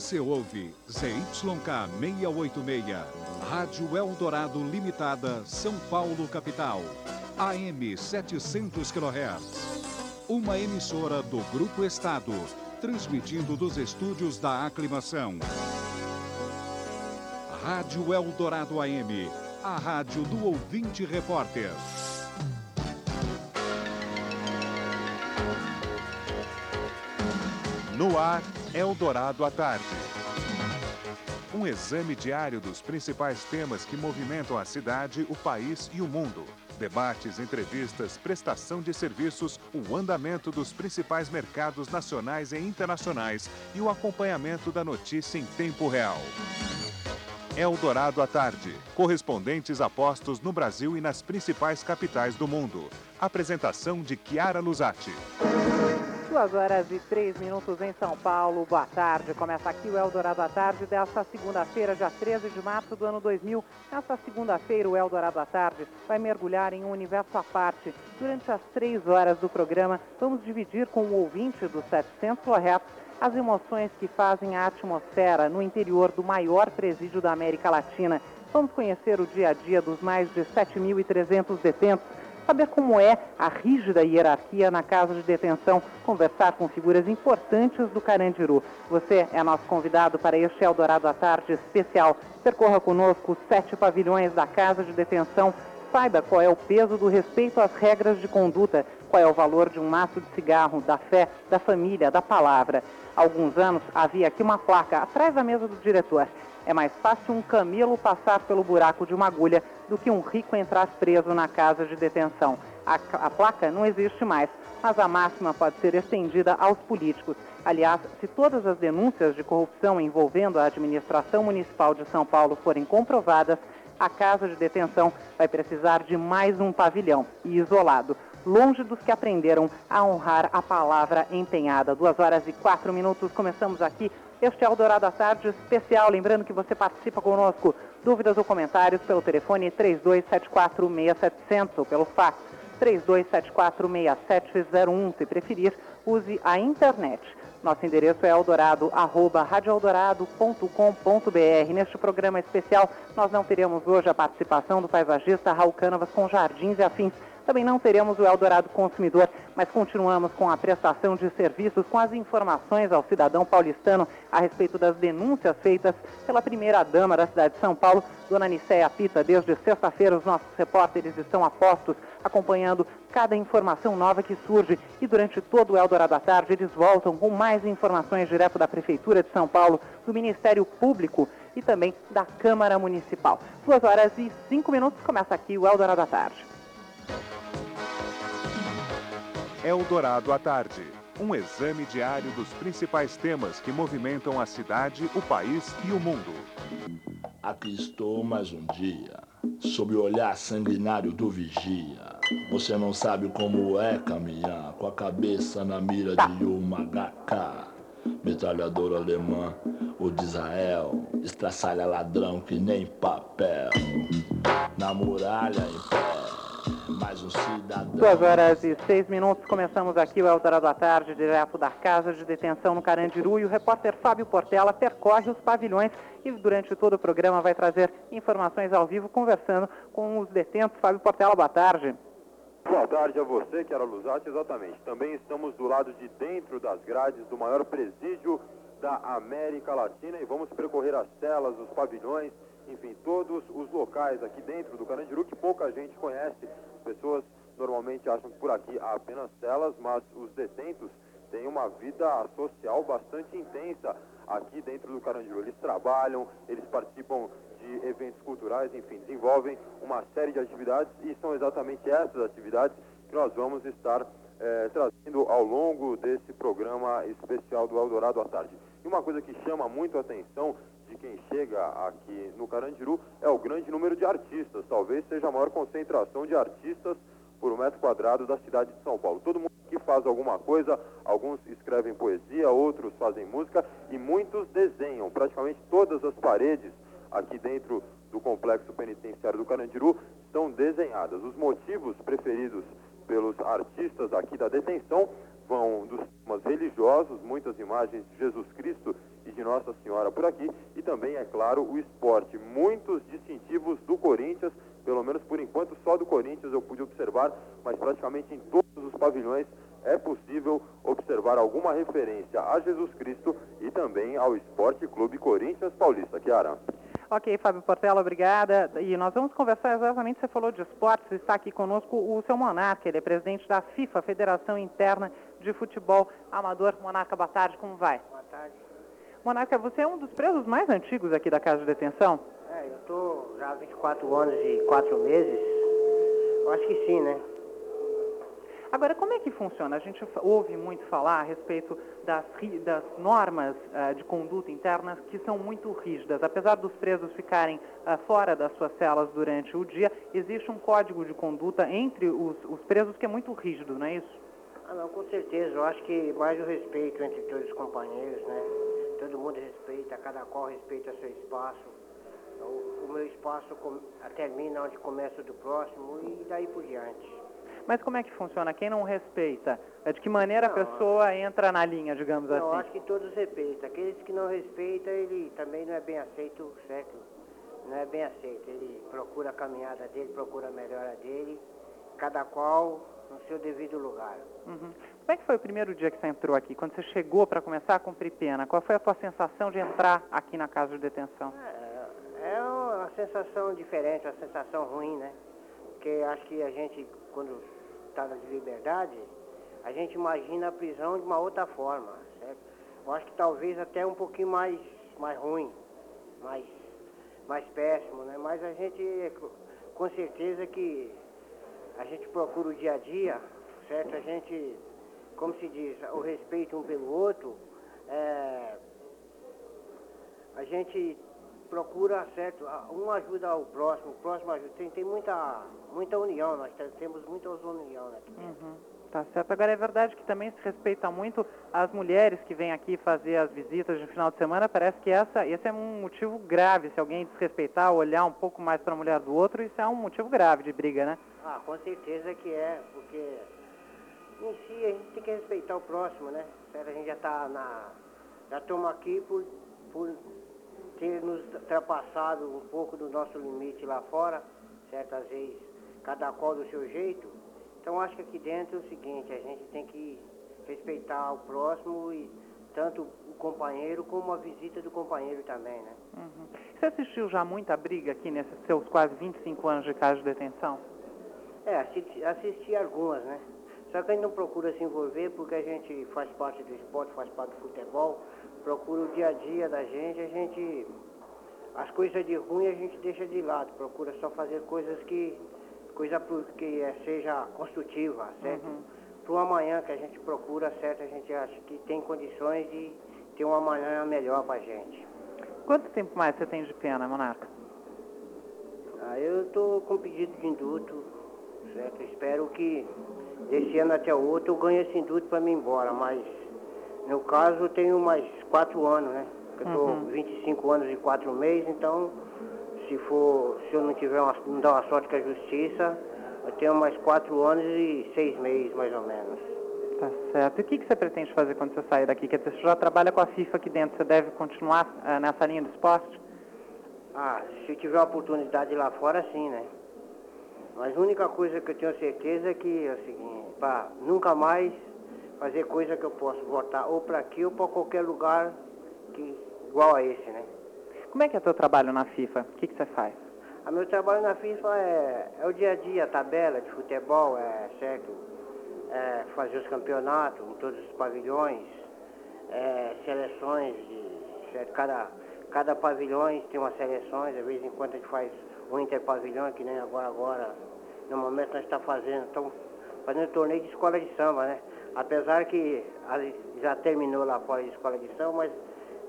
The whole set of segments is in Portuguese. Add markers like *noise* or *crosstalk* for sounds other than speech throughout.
Você ouve ZYK 686, Rádio Eldorado Limitada, São Paulo, capital. AM 700 kHz. Uma emissora do Grupo Estado, transmitindo dos estúdios da Aclimação. Rádio Eldorado AM, a rádio do ouvinte repórter. No ar, Eldorado à tarde. Um exame diário dos principais temas que movimentam a cidade, o país e o mundo. Debates, entrevistas, prestação de serviços, o andamento dos principais mercados nacionais e internacionais e o acompanhamento da notícia em tempo real. Eldorado à tarde. Correspondentes apostos no Brasil e nas principais capitais do mundo. Apresentação de Chiara Luzatti. Duas horas e três minutos em São Paulo. Boa tarde. Começa aqui o Eldorado à Tarde desta segunda-feira, dia 13 de março do ano 2000. Nesta segunda-feira, o Eldorado à Tarde vai mergulhar em um universo à parte. Durante as três horas do programa, vamos dividir com o ouvinte dos 700 kHz as emoções que fazem a atmosfera no interior do maior presídio da América Latina. Vamos conhecer o dia a dia dos mais de 7.300 detentos saber como é a rígida hierarquia na casa de detenção, conversar com figuras importantes do Carandiru. Você é nosso convidado para este Eldorado à Tarde especial. Percorra conosco os sete pavilhões da casa de detenção. Saiba qual é o peso do respeito às regras de conduta, qual é o valor de um maço de cigarro, da fé, da família, da palavra. Há alguns anos havia aqui uma placa atrás da mesa do diretor. É mais fácil um camelo passar pelo buraco de uma agulha do que um rico entrar preso na casa de detenção. A, a, placa não existe mais, mas a máxima pode ser estendida aos políticos. Aliás, se todas as denúncias de corrupção envolvendo a administração municipal de São Paulo forem comprovadas, a casa de detenção vai precisar de mais um pavilhão e isolado, longe dos que aprenderam a honrar a palavra empenhada. Duas horas e quatro minutos, começamos aqui este é o Dourado à Tarde especial. Lembrando que você participa conosco. Dúvidas ou comentários pelo telefone 32746700 ou pelo fax 32746701. Se preferir, use a internet. Nosso endereço é eldorado, arroba radioeldorado.com.br. Neste programa especial, nós não teremos hoje a participação do paisagista Raul Canavas com jardins e afins também não teremos o Eldorado Consumidor, mas continuamos com a prestação de serviços, com as informações ao cidadão paulistano a respeito das denúncias feitas pela primeira-dama da cidade de São Paulo, dona Nicéia Pita. Desde sexta-feira, os nossos repórteres estão a postos, acompanhando cada informação nova que surge. E durante todo o Eldorado à tarde, eles voltam com mais informações direto da Prefeitura de São Paulo, do Ministério Público e também da Câmara Municipal. Duas horas e cinco minutos, começa aqui o Eldorado à tarde. Eldorado à tarde. Um exame diário dos principais temas que movimentam a cidade, o país e o mundo. Aqui estou mais um dia, sob o olhar sanguinário do vigia. Você não sabe como é caminhar com a cabeça na mira de uma HK. Metralhadora alemã, o de Israel, estraçalha ladrão que nem papel. Na muralha em pé mais um cidadão. Duas horas e seis minutos, começamos aqui o Eldorado à Tarde, direto da Casa de Detenção no Carandiru, e o repórter Fábio Portela percorre os pavilhões e durante todo o programa vai trazer informações ao vivo, conversando com os detentos. Fábio Portela, boa tarde. Boa tarde a você, que era Luzati, exatamente. Também estamos do lado de dentro das grades do maior presídio da América Latina e vamos percorrer as celas, os pavilhões, enfim, todos os locais aqui dentro do Carandiru que pouca gente conhece. Pessoas normalmente acham que por aqui há apenas celas, mas os detentos têm uma vida social bastante intensa aqui dentro do Carandiru. Eles trabalham, eles participam de eventos culturais, enfim, desenvolvem uma série de atividades e são exatamente essas atividades que nós vamos estar eh, trazendo ao longo desse programa especial do Eldorado à Tarde. E uma coisa que chama muito a atenção quem chega aqui no Carandiru é o grande número de artistas. Talvez seja a maior concentração de artistas por um metro quadrado da cidade de São Paulo. Todo mundo aqui faz alguma coisa, alguns escrevem poesia, outros fazem música e muitos desenham. Praticamente todas as paredes aqui dentro do complexo penitenciário do Carandiru estão desenhadas. Os motivos preferidos pelos artistas aqui da detenção vão dos temas religiosos, muitas imagens de Jesus Cristo e de Nossa Senhora por aqui. E também, é claro, o esporte. Muitos distintivos do Corinthians, pelo menos por enquanto só do Corinthians eu pude observar, mas praticamente em todos os pavilhões é possível observar alguma referência a Jesus Cristo e também ao Esporte Clube Corinthians Paulista. Kiara. Ok, Fábio Portela, obrigada. E nós vamos conversar exatamente, você falou de esportes, está aqui conosco o seu Monarca, ele é presidente da FIFA, Federação Interna de Futebol Amador. Monarca, boa tarde, como vai? Boa tarde. Monarca, você é um dos presos mais antigos aqui da Casa de Detenção? É, eu estou já há 24 anos e 4 meses. Eu acho que sim, né? Agora, como é que funciona? A gente ouve muito falar a respeito das, das normas uh, de conduta internas que são muito rígidas. Apesar dos presos ficarem uh, fora das suas celas durante o dia, existe um código de conduta entre os, os, presos que é muito rígido, não é isso? Ah, não, com certeza. Eu acho que mais o respeito entre todos os companheiros, né? Todo mundo respeita, cada qual respeita seu espaço. O, o meu espaço termina onde começa o do próximo e daí por diante. Mas como é que funciona? Quem não respeita? É de que maneira não, a pessoa entra na linha, digamos não, assim? Eu acho que todos respeitam. Aqueles que não respeitam, ele também não é bem aceito, certo? Não é bem aceito. Ele procura a caminhada dele, procura a melhora dele, cada qual no seu devido lugar. Uhum. Como é que foi o primeiro dia que você entrou aqui? Quando você chegou para começar a cumprir pena, qual foi a sua sensação de entrar aqui na casa de detenção? É, é uma sensação diferente, uma sensação ruim, né? Porque acho que a gente, quando está de liberdade, a gente imagina a prisão de uma outra forma, certo? Eu acho que talvez até um pouquinho mais, mais ruim, mais, mais péssimo, né? Mas a gente, com certeza que a gente procura o dia a dia, certo? A gente, como se diz, o respeito um pelo outro, é, a gente procura, certo, um ajuda ao próximo, o próximo ajuda. Tem, tem muita, muita união, nós temos muita união aqui dentro. Uhum. Tá certo. Agora é verdade que também se respeita muito as mulheres que vêm aqui fazer as visitas de final de semana. Parece que essa, esse é um motivo grave. Se alguém desrespeitar, olhar um pouco mais para a mulher do outro, isso é um motivo grave de briga, né? Ah, com certeza que é, porque em si a gente tem que respeitar o próximo, né? A gente já está na. Já estamos aqui por, por ter nos ultrapassado um pouco do nosso limite lá fora, certas vezes, cada qual do seu jeito. Então acho que aqui dentro é o seguinte, a gente tem que respeitar o próximo e tanto o companheiro como a visita do companheiro também, né? Uhum. Você assistiu já muita briga aqui nesses seus quase 25 anos de casa de detenção? É, assisti, assisti algumas, né? Só que a gente não procura se envolver porque a gente faz parte do esporte, faz parte do futebol, procura o dia a dia da gente, a gente. As coisas de ruim a gente deixa de lado, procura só fazer coisas que. coisa que é, seja construtiva, certo? Uhum. Para o amanhã que a gente procura, certo? A gente acha que tem condições de ter um amanhã melhor para a gente. Quanto tempo mais você tem de pena, Monarca? Ah, eu estou com pedido de induto, certo? Espero que desse ano até o outro eu ganhe esse induto para me ir embora, mas no caso, eu tenho mais quatro anos, né? Eu estou uhum. 25 anos e quatro meses, então, se for, se eu não tiver uma, não dar uma sorte com a justiça, eu tenho mais quatro anos e seis meses, mais ou menos. Tá certo. E o que, que você pretende fazer quando você sair daqui? Quer dizer, você já trabalha com a FIFA aqui dentro, você deve continuar uh, nessa linha do esporte? Ah, se tiver a oportunidade lá fora, sim, né? Mas a única coisa que eu tenho certeza é que é o seguinte, pá, nunca mais fazer coisa que eu posso voltar ou para aqui ou para qualquer lugar que, igual a esse, né? Como é que é o teu trabalho na FIFA? O que, que você faz? A meu trabalho na FIFA é, é o dia a dia, a tabela de futebol, é certo? É fazer os campeonatos em todos os pavilhões, é, seleções de certo? Cada, cada pavilhão tem umas seleções, de vez em quando a gente faz um interpavilhão, que nem agora agora. No momento nós estamos fazendo, estamos fazendo torneio de escola de samba, né? Apesar que já terminou lá fora de escola de samba, mas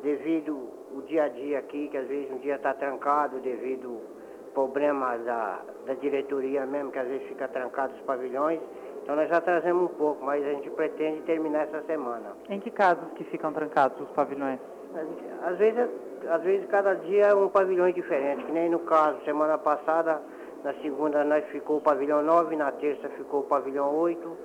devido o dia a dia aqui, que às vezes um dia está trancado devido problemas da, da diretoria mesmo, que às vezes fica trancado os pavilhões, então nós já trazemos um pouco, mas a gente pretende terminar essa semana. Em que casos que ficam trancados os pavilhões? Às vezes, às vezes cada dia é um pavilhão diferente, que nem no caso, semana passada, na segunda nós ficou o pavilhão 9, na terça ficou o pavilhão 8,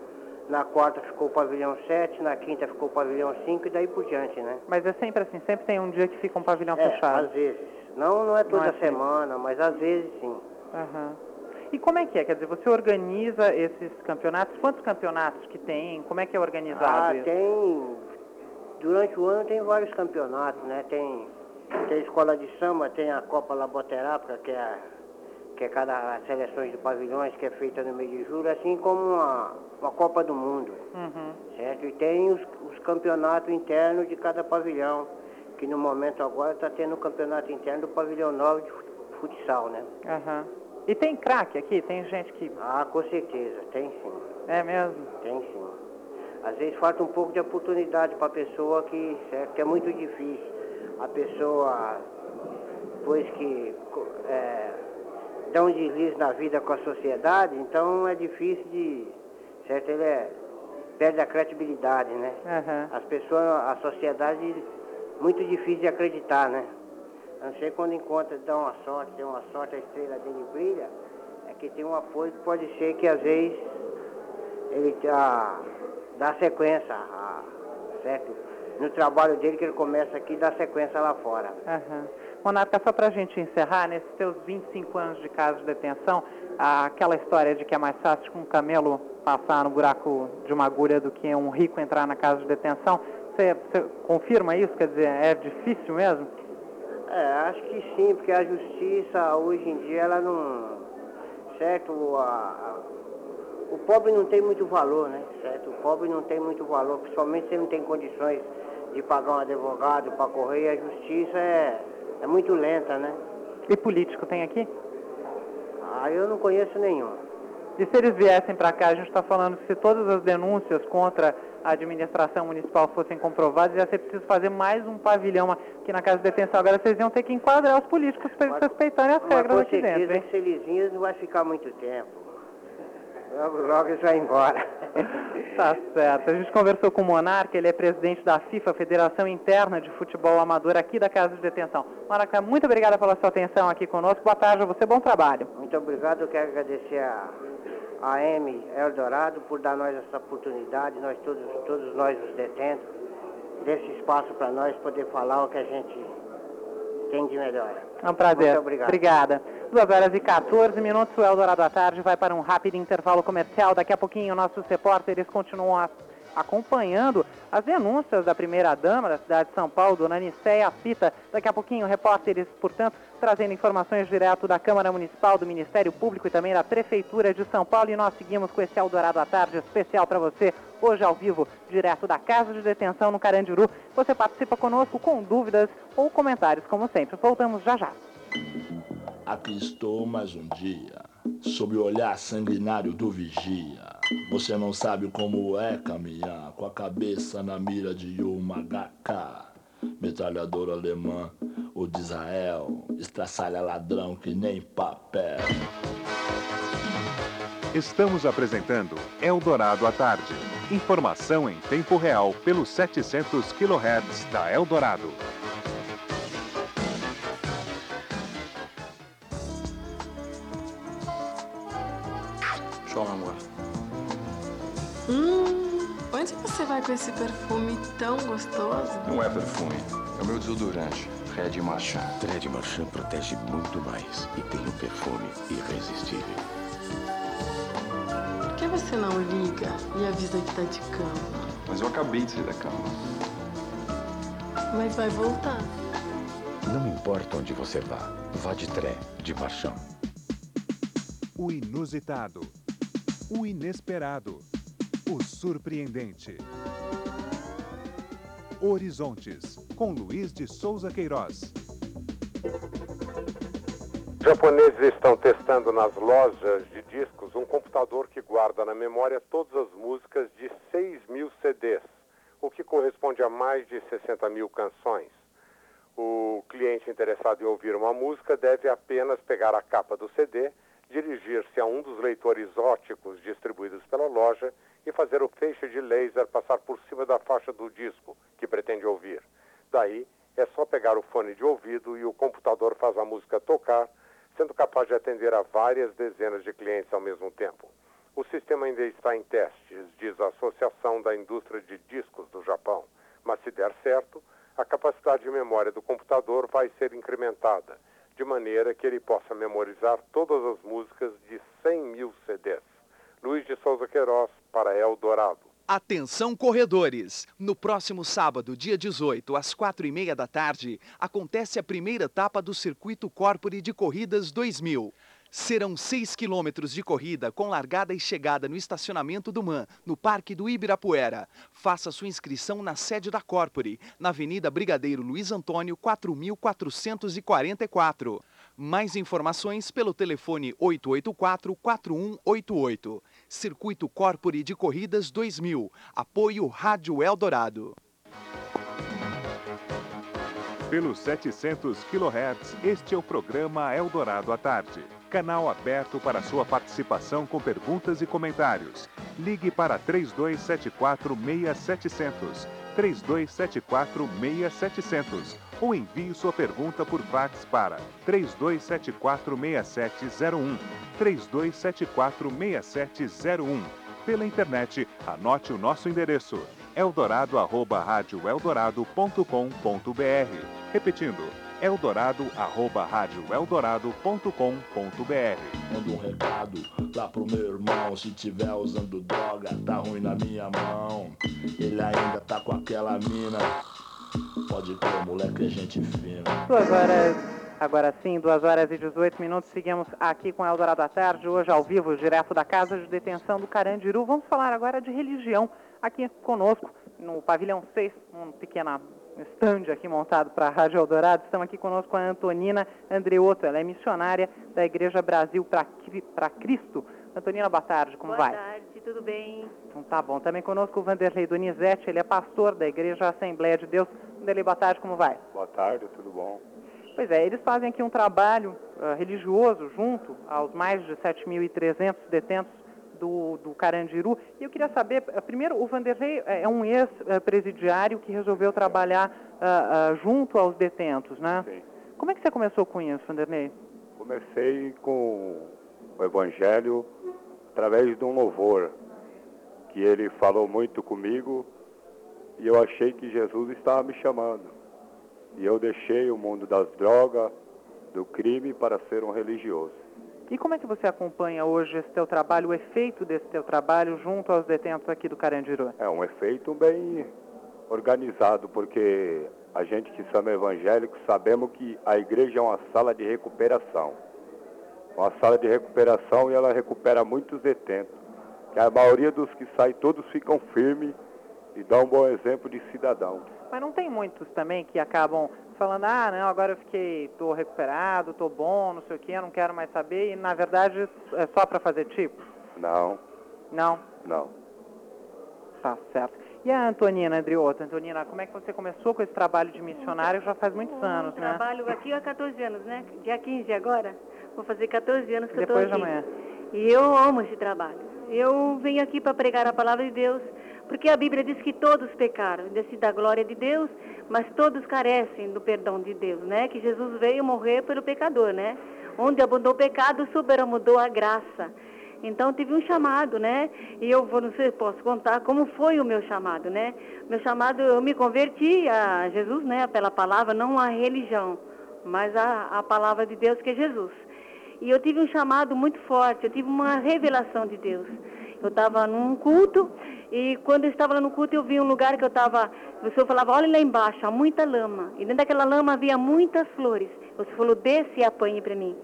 na quarta ficou o pavilhão 7, na quinta ficou o pavilhão 5 e daí por diante, né? Mas é sempre assim, sempre tem um dia que fica um pavilhão É, fechado. às vezes. Não, não é toda é sempre. semana, mas às vezes sim. Aham. E como é que é? Quer dizer, você organiza esses campeonatos? Quantos campeonatos que tem? Como é que é organizado Ah, isso? tem. Durante o ano tem vários campeonatos, né? Tem, tem a escola de samba, tem a Copa Laboterápica, que é, a- que é cada as seleções de pavilhões que é feita no mês de julho, assim como uma, uma Copa do Mundo, Uhum. certo? E tem os, os campeonatos internos de cada pavilhão, que no momento agora está tendo o campeonato interno do pavilhão 9 de fut- futsal, né? Aham. E tem craque aqui? Tem gente que... Ah, com certeza, tem sim. É mesmo? Tem sim. Às vezes falta um pouco de oportunidade para a pessoa que, certo, que é muito difícil. A pessoa, depois que é, dá um deslize na vida com a sociedade, então é difícil de, certo, ele é, perde a credibilidade, né? Aham. As pessoas, a sociedade, muito difícil de acreditar, né? A não ser quando encontra, dá uma sorte, tem uma sorte, a estrela dele brilha, é que tem um apoio que pode ser que às vezes ele dá, dá sequência, a- certo? No trabalho dele que ele começa aqui, dá sequência lá fora. Monarca, só para a gente encerrar, nesses seus 25 anos de casa de detenção, aquela história de que é mais fácil que um camelo passar no buraco de uma agulha do que um rico entrar na casa de detenção, você, você confirma isso? Quer dizer, é difícil mesmo? É, acho que sim, porque a justiça hoje em dia ela não. Certo? A- o pobre não tem muito valor, né? Certo? O pobre não tem muito valor, principalmente se ele não tem condições de pagar um advogado para correr, a justiça é, é muito lenta, né? E político tem aqui? Ah, eu não conheço nenhum. E se eles viessem para cá, a gente está falando que se todas as denúncias contra a administração municipal fossem comprovadas, ia ser preciso fazer mais um pavilhão aqui na casa de detenção. Agora vocês iam ter que enquadrar os políticos para eles Mas- respeitarem as Mas regras com aqui dentro, certeza hein? esse Elisinho não vai ficar muito tempo. Logo, logo ele vai embora. *laughs* Tá certo. A gente conversou com o Monarca, ele é presidente da FIFA, Federação Interna de Futebol Amador, aqui da Casa de Detenção. Monarca, muito obrigada pela sua atenção aqui conosco. Boa tarde a você, bom trabalho. Muito obrigado, eu quero agradecer a, a M Eldorado por dar nós essa oportunidade, nós todos, todos nós os detentos, desse espaço para nós poder falar o que a gente tem de melhor. É um prazer. Muito obrigado. Obrigada. 2 horas e 14 minutos, o Eldorado à tarde vai para um rápido intervalo comercial. Daqui a pouquinho, nossos repórteres continuam acompanhando as denúncias da primeira-dama da cidade de São Paulo, dona Nicéia Pita. Daqui a pouquinho, repórteres, portanto, trazendo informações direto da Câmara Municipal, do Ministério Público e também da Prefeitura de São Paulo. E nós seguimos com esse Eldorado à tarde especial para você, hoje ao vivo, direto da Casa de Detenção no Carandiru. Você participa conosco com dúvidas ou comentários, como sempre. Voltamos já já. Aqui estou mais um dia, sob o olhar sanguinário do vigia. Você não sabe como é caminhar com a cabeça na mira de uma HK. Metralhadora alemã, o de Israel, estraçalha ladrão que nem papel. Estamos apresentando Eldorado à tarde. Informação em tempo real pelos 700 kHz da Eldorado. Vai com esse perfume tão gostoso? Não é perfume. É o meu desodorante. Red Marchand. Red Marchand protege muito mais e tem um perfume irresistível. Por que você não liga e avisa que tá de cama? Mas eu acabei de sair da cama. Mas vai voltar. Não importa onde você vá, vá de tré de Marchand. O inusitado, o inesperado, o surpreendente. Horizontes, com Luiz de Souza Queiroz. Japoneses estão testando nas lojas de discos um computador que guarda na memória todas as músicas de 6 mil CDs, o que corresponde a mais de 60 mil canções. O cliente interessado em ouvir uma música deve apenas pegar a capa do CD, dirigir-se a um dos leitores óticos distribuídos pela loja e fazer o feixe de laser passar por cima da faixa do disco que pretende ouvir. Daí, é só pegar o fone de ouvido e o computador faz a música tocar, sendo capaz de atender a várias dezenas de clientes ao mesmo tempo. O sistema ainda está em testes, diz a Associação da Indústria de Discos do Japão. Mas se der certo, a capacidade de memória do computador vai ser incrementada, de maneira que ele possa memorizar todas as músicas de 100 mil CDs. Luiz de Souza Queiroz, para Eldorado. Atenção corredores! No próximo sábado, dia 18, às quatro e meia da tarde, acontece a primeira etapa do Circuito Corpore de Corridas 2000. Serão seis quilômetros de corrida com largada e chegada no estacionamento do MAN, no Parque do Ibirapuera. Faça sua inscrição na sede da Corpore, na Avenida Brigadeiro Luiz Antônio, 4444. Mais informações pelo telefone 884-4188. Circuito Corpore de Corridas 2000. Apoio Rádio Eldorado. Pelos 700 kHz, este é o programa Eldorado à Tarde. Canal aberto para sua participação com perguntas e comentários. Ligue para 3274-6700. 3274-6700. Ou envie sua pergunta por fax para 3274-6701. 3274-6701. Pela internet, anote o nosso endereço eldorado@radioeldorado.com.br. Repetindo, eldorado@radioeldorado.com.br. Manda um recado lá pro meu irmão, se tiver usando droga, tá ruim na minha mão. Ele ainda tá com aquela mina. Pode crer, moleque, é gente fina. Duas horas, agora sim, 2 horas e 18 minutos. Seguimos aqui com Eldorado à Tarde, hoje ao vivo, direto da Casa de Detenção do Carandiru. Vamos falar agora de religião aqui conosco, no pavilhão 6, um stand aqui montado para a Rádio Eldorado. Estamos aqui conosco com a Antonina Andreotto, ela é missionária da Igreja Brasil para Cristo. Antonina, boa tarde, como boa vai? Boa tarde, tudo bem? Então tá bom. Também conosco o Vanderlei Donizete, ele é pastor da Igreja Assembleia de Deus. Vanderlei, boa tarde, como vai? Boa tarde, tudo bom? Pois é, eles fazem aqui um trabalho uh, religioso junto aos mais de 7.300 detentos do, do, Carandiru. E eu queria saber, primeiro, o Vanderlei é um ex-presidiário que resolveu trabalhar uh, uh, junto aos detentos, né? Sim. Como é que você começou com isso, Vanderlei? Comecei com o Evangelho através de um louvor, que ele falou muito comigo e eu achei que Jesus estava me chamando. E eu deixei o mundo das drogas, do crime, para ser um religioso. E como é que você acompanha hoje esse teu trabalho, o efeito desse teu trabalho junto aos detentos aqui do Carandiru? É um efeito bem organizado, porque a gente que somos evangélicos sabemos que a igreja é uma sala de recuperação. Uma sala de recuperação e ela recupera muitos detentos. Que a maioria dos que saem, todos ficam firmes e dão um bom exemplo de cidadão. Mas não tem muitos também que acabam falando, ah, não, agora eu fiquei, tô recuperado, tô bom, não sei o quê, não quero mais saber, e na verdade é só para fazer tipo? Não. Não? Não. Tá certo. E a Antonina Andriota? Antonina, como é que você começou com esse trabalho de missionário já faz muitos anos, né? Trabalho aqui há 14 anos, né? Dia 15 agora, vou fazer 14 anos que Depois eu tô aqui. Depois de amanhã. E eu amo esse trabalho. Eu venho aqui para pregar a palavra de Deus, porque a Bíblia diz que todos pecaram, desse da glória de Deus, mas todos carecem do perdão de Deus, né? Que Jesus veio morrer pelo pecador, né? Onde abundou o pecado, superabundou a graça. Então tive um chamado, né? E eu vou, não sei, posso contar como foi o meu chamado, né? Meu chamado, eu me converti a Jesus, né? Pela palavra, não a religião, mas a, a palavra de Deus que é Jesus. E eu tive um chamado muito forte, eu tive uma revelação de Deus. Eu estava num culto e quando eu estava lá no culto eu vi um lugar que eu estava, o senhor falava, olha lá embaixo, há muita lama. E dentro daquela lama havia muitas flores. Você falou, desce e apanhe para mim.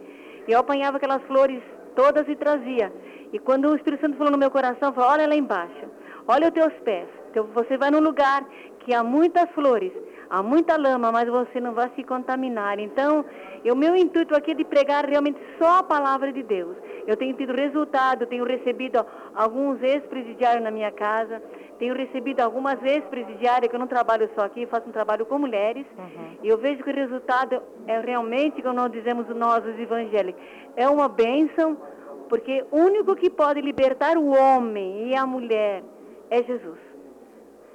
E eu apanhava aquelas flores todas e trazia. E quando o Espírito Santo falou no meu coração, falou, olha lá embaixo, olha os teus pés. Então, você vai num lugar que há muitas flores, há muita lama, mas você não vai se contaminar. Então, o meu intuito aqui é de pregar realmente só a palavra de Deus. Eu tenho tido resultado, tenho recebido alguns ex-presidiários na minha casa, tenho recebido algumas ex-presidiárias, que eu não trabalho só aqui, faço um trabalho com mulheres, uhum. e eu vejo que o resultado é realmente, como nós dizemos nós, os evangélicos, é uma bênção, porque o único que pode libertar o homem e a mulher é Jesus.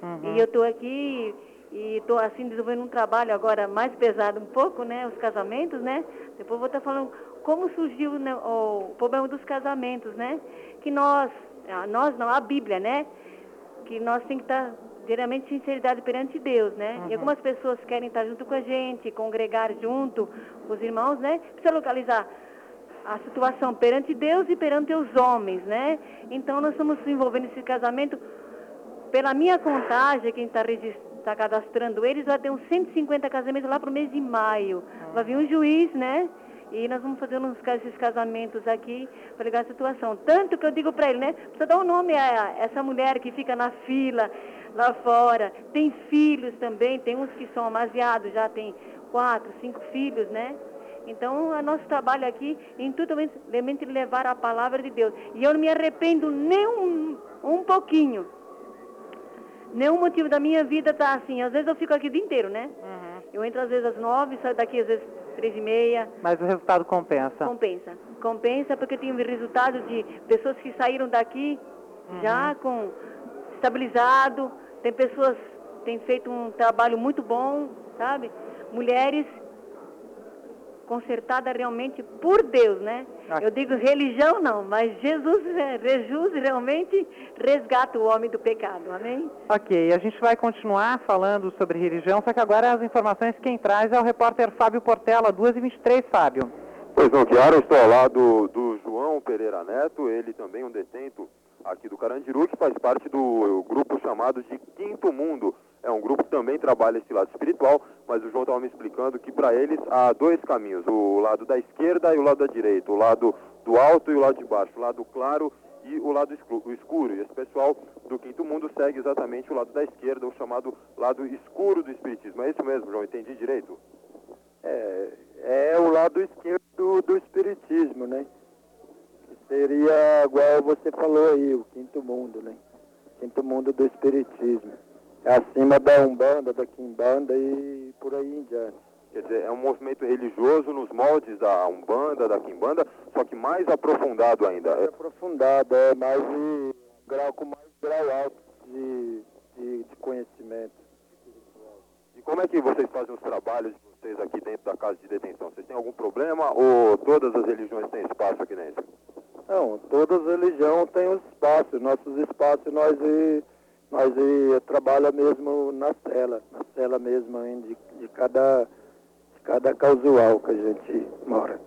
Uhum. E eu estou aqui e estou assim desenvolvendo um trabalho agora mais pesado um pouco, né, os casamentos, né? Depois vou estar falando como surgiu né, o problema dos casamentos, né? Que nós a nós não, a Bíblia, né? Que nós temos que estar diariamente sinceridade perante Deus, né? Uhum. E algumas pessoas querem estar junto com a gente, congregar junto os irmãos, né? Precisa localizar a situação perante Deus e perante os homens, né? Então nós estamos envolvendo esse casamento. Pela minha contagem, quem está tá cadastrando eles, vai ter uns 150 casamentos lá para o mês de maio. Vai vir um juiz, né? E nós vamos fazer uns, esses casamentos aqui para ligar a situação. Tanto que eu digo para ele, né? Precisa dar um nome a essa mulher que fica na fila lá fora. Tem filhos também, tem uns que são amaziados, já tem quatro, cinco filhos, né? Então, o nosso trabalho aqui é intuitivamente levar a palavra de Deus. E eu não me arrependo nem um, um pouquinho. Nenhum motivo da minha vida tá assim. Às vezes eu fico aqui o dia inteiro, né? Uhum. Eu entro às vezes às nove, saio daqui às vezes três e meia. Mas o resultado compensa? Compensa. Compensa porque eu tenho resultado de pessoas que saíram daqui uhum. já com estabilizado. Tem pessoas que têm feito um trabalho muito bom, sabe? Mulheres consertada realmente por Deus, né? Ah. Eu digo religião não, mas Jesus, Jesus realmente resgata o homem do pecado, amém? Ok, a gente vai continuar falando sobre religião, só que agora as informações quem traz é o repórter Fábio Portela, 2h23, Fábio. Pois não, Chiara, eu estou ao lado do João Pereira Neto, ele também um detento aqui do Carandiru, que faz parte do grupo chamado de Quinto Mundo. É um grupo que também trabalha esse lado espiritual, mas o João estava me explicando que para eles há dois caminhos, o lado da esquerda e o lado da direita, o lado do alto e o lado de baixo, o lado claro e o lado escuro. E esse pessoal do Quinto Mundo segue exatamente o lado da esquerda, o chamado lado escuro do Espiritismo. É isso mesmo, João? Entendi direito? É, é o lado esquerdo do Espiritismo, né? Seria igual você falou aí, o quinto mundo, né? Quinto mundo do espiritismo. É acima da Umbanda, da Quimbanda e por aí em diante. Quer dizer, é um movimento religioso nos moldes da Umbanda, da Quimbanda, só que mais aprofundado ainda. Mais aprofundado, é mais de grau, com mais grau alto de, de, de conhecimento. E como é que vocês fazem os trabalhos de vocês aqui dentro da casa de detenção? Vocês têm algum problema ou todas as religiões têm espaço aqui dentro? Não, todas as religiões têm os espaços. Nossos espaços nós nós trabalha mesmo na cela, na cela mesmo de, de cada cada casual que a gente mora.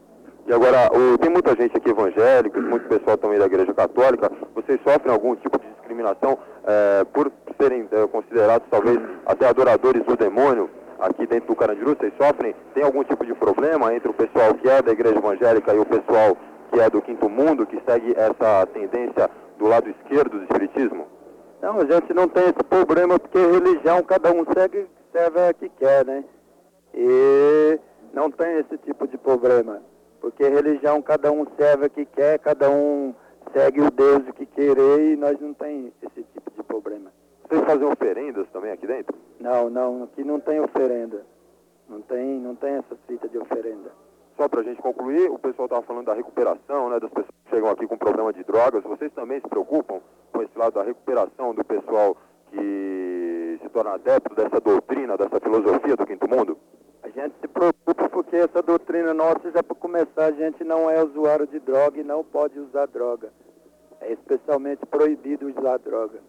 E agora, tem muita gente aqui evangélica, muito pessoal também da igreja católica. Vocês sofrem algum tipo de discriminação é, por serem é, considerados talvez até adoradores do demônio? Aqui dentro do Carandiru, vocês sofrem? Tem algum tipo de problema entre o pessoal que é da igreja evangélica e o pessoal que é do quinto mundo, que segue essa tendência do lado esquerdo do espiritismo? Não, a gente não tem esse problema porque religião cada um segue, serve a que quer, né? E não tem esse tipo de problema. Porque religião cada um serve a que quer, cada um segue o Deus que querer e nós não tem esse tipo de problema. Vocês fazem oferendas também aqui dentro? Não, não, aqui não tem oferenda. Não tem, não tem essa fita de oferenda. Só para a gente concluir, o pessoal estava falando da recuperação, né, das pessoas que chegam aqui com problema de drogas. Vocês também se preocupam com esse lado da recuperação do pessoal que se torna adepto dessa doutrina, dessa filosofia do quinto mundo? A gente se preocupa porque essa doutrina nossa, já para começar, a gente não é usuário de droga e não pode usar droga. É especialmente proibido usar droga.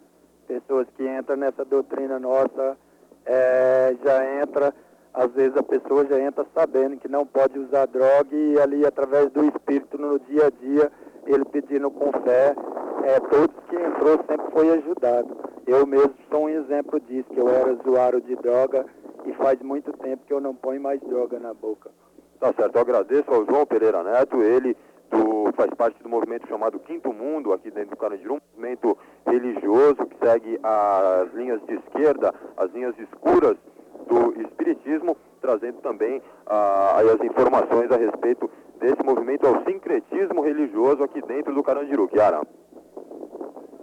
Pessoas que entram nessa doutrina nossa é, já entra às vezes a pessoa já entra sabendo que não pode usar droga e ali através do espírito no dia a dia, ele pedindo com fé, é, todos que entrou sempre foi ajudado. Eu mesmo sou um exemplo disso, que eu era usuário de droga e faz muito tempo que eu não ponho mais droga na boca. Tá certo, eu agradeço ao João Pereira Neto, ele do, faz parte do movimento chamado Quinto Mundo, aqui dentro do Carandiru, um movimento religioso que segue as linhas de esquerda, as linhas escuras do Espiritismo, trazendo também ah, as informações a respeito desse movimento ao sincretismo religioso aqui dentro do Carandiru. Kiara.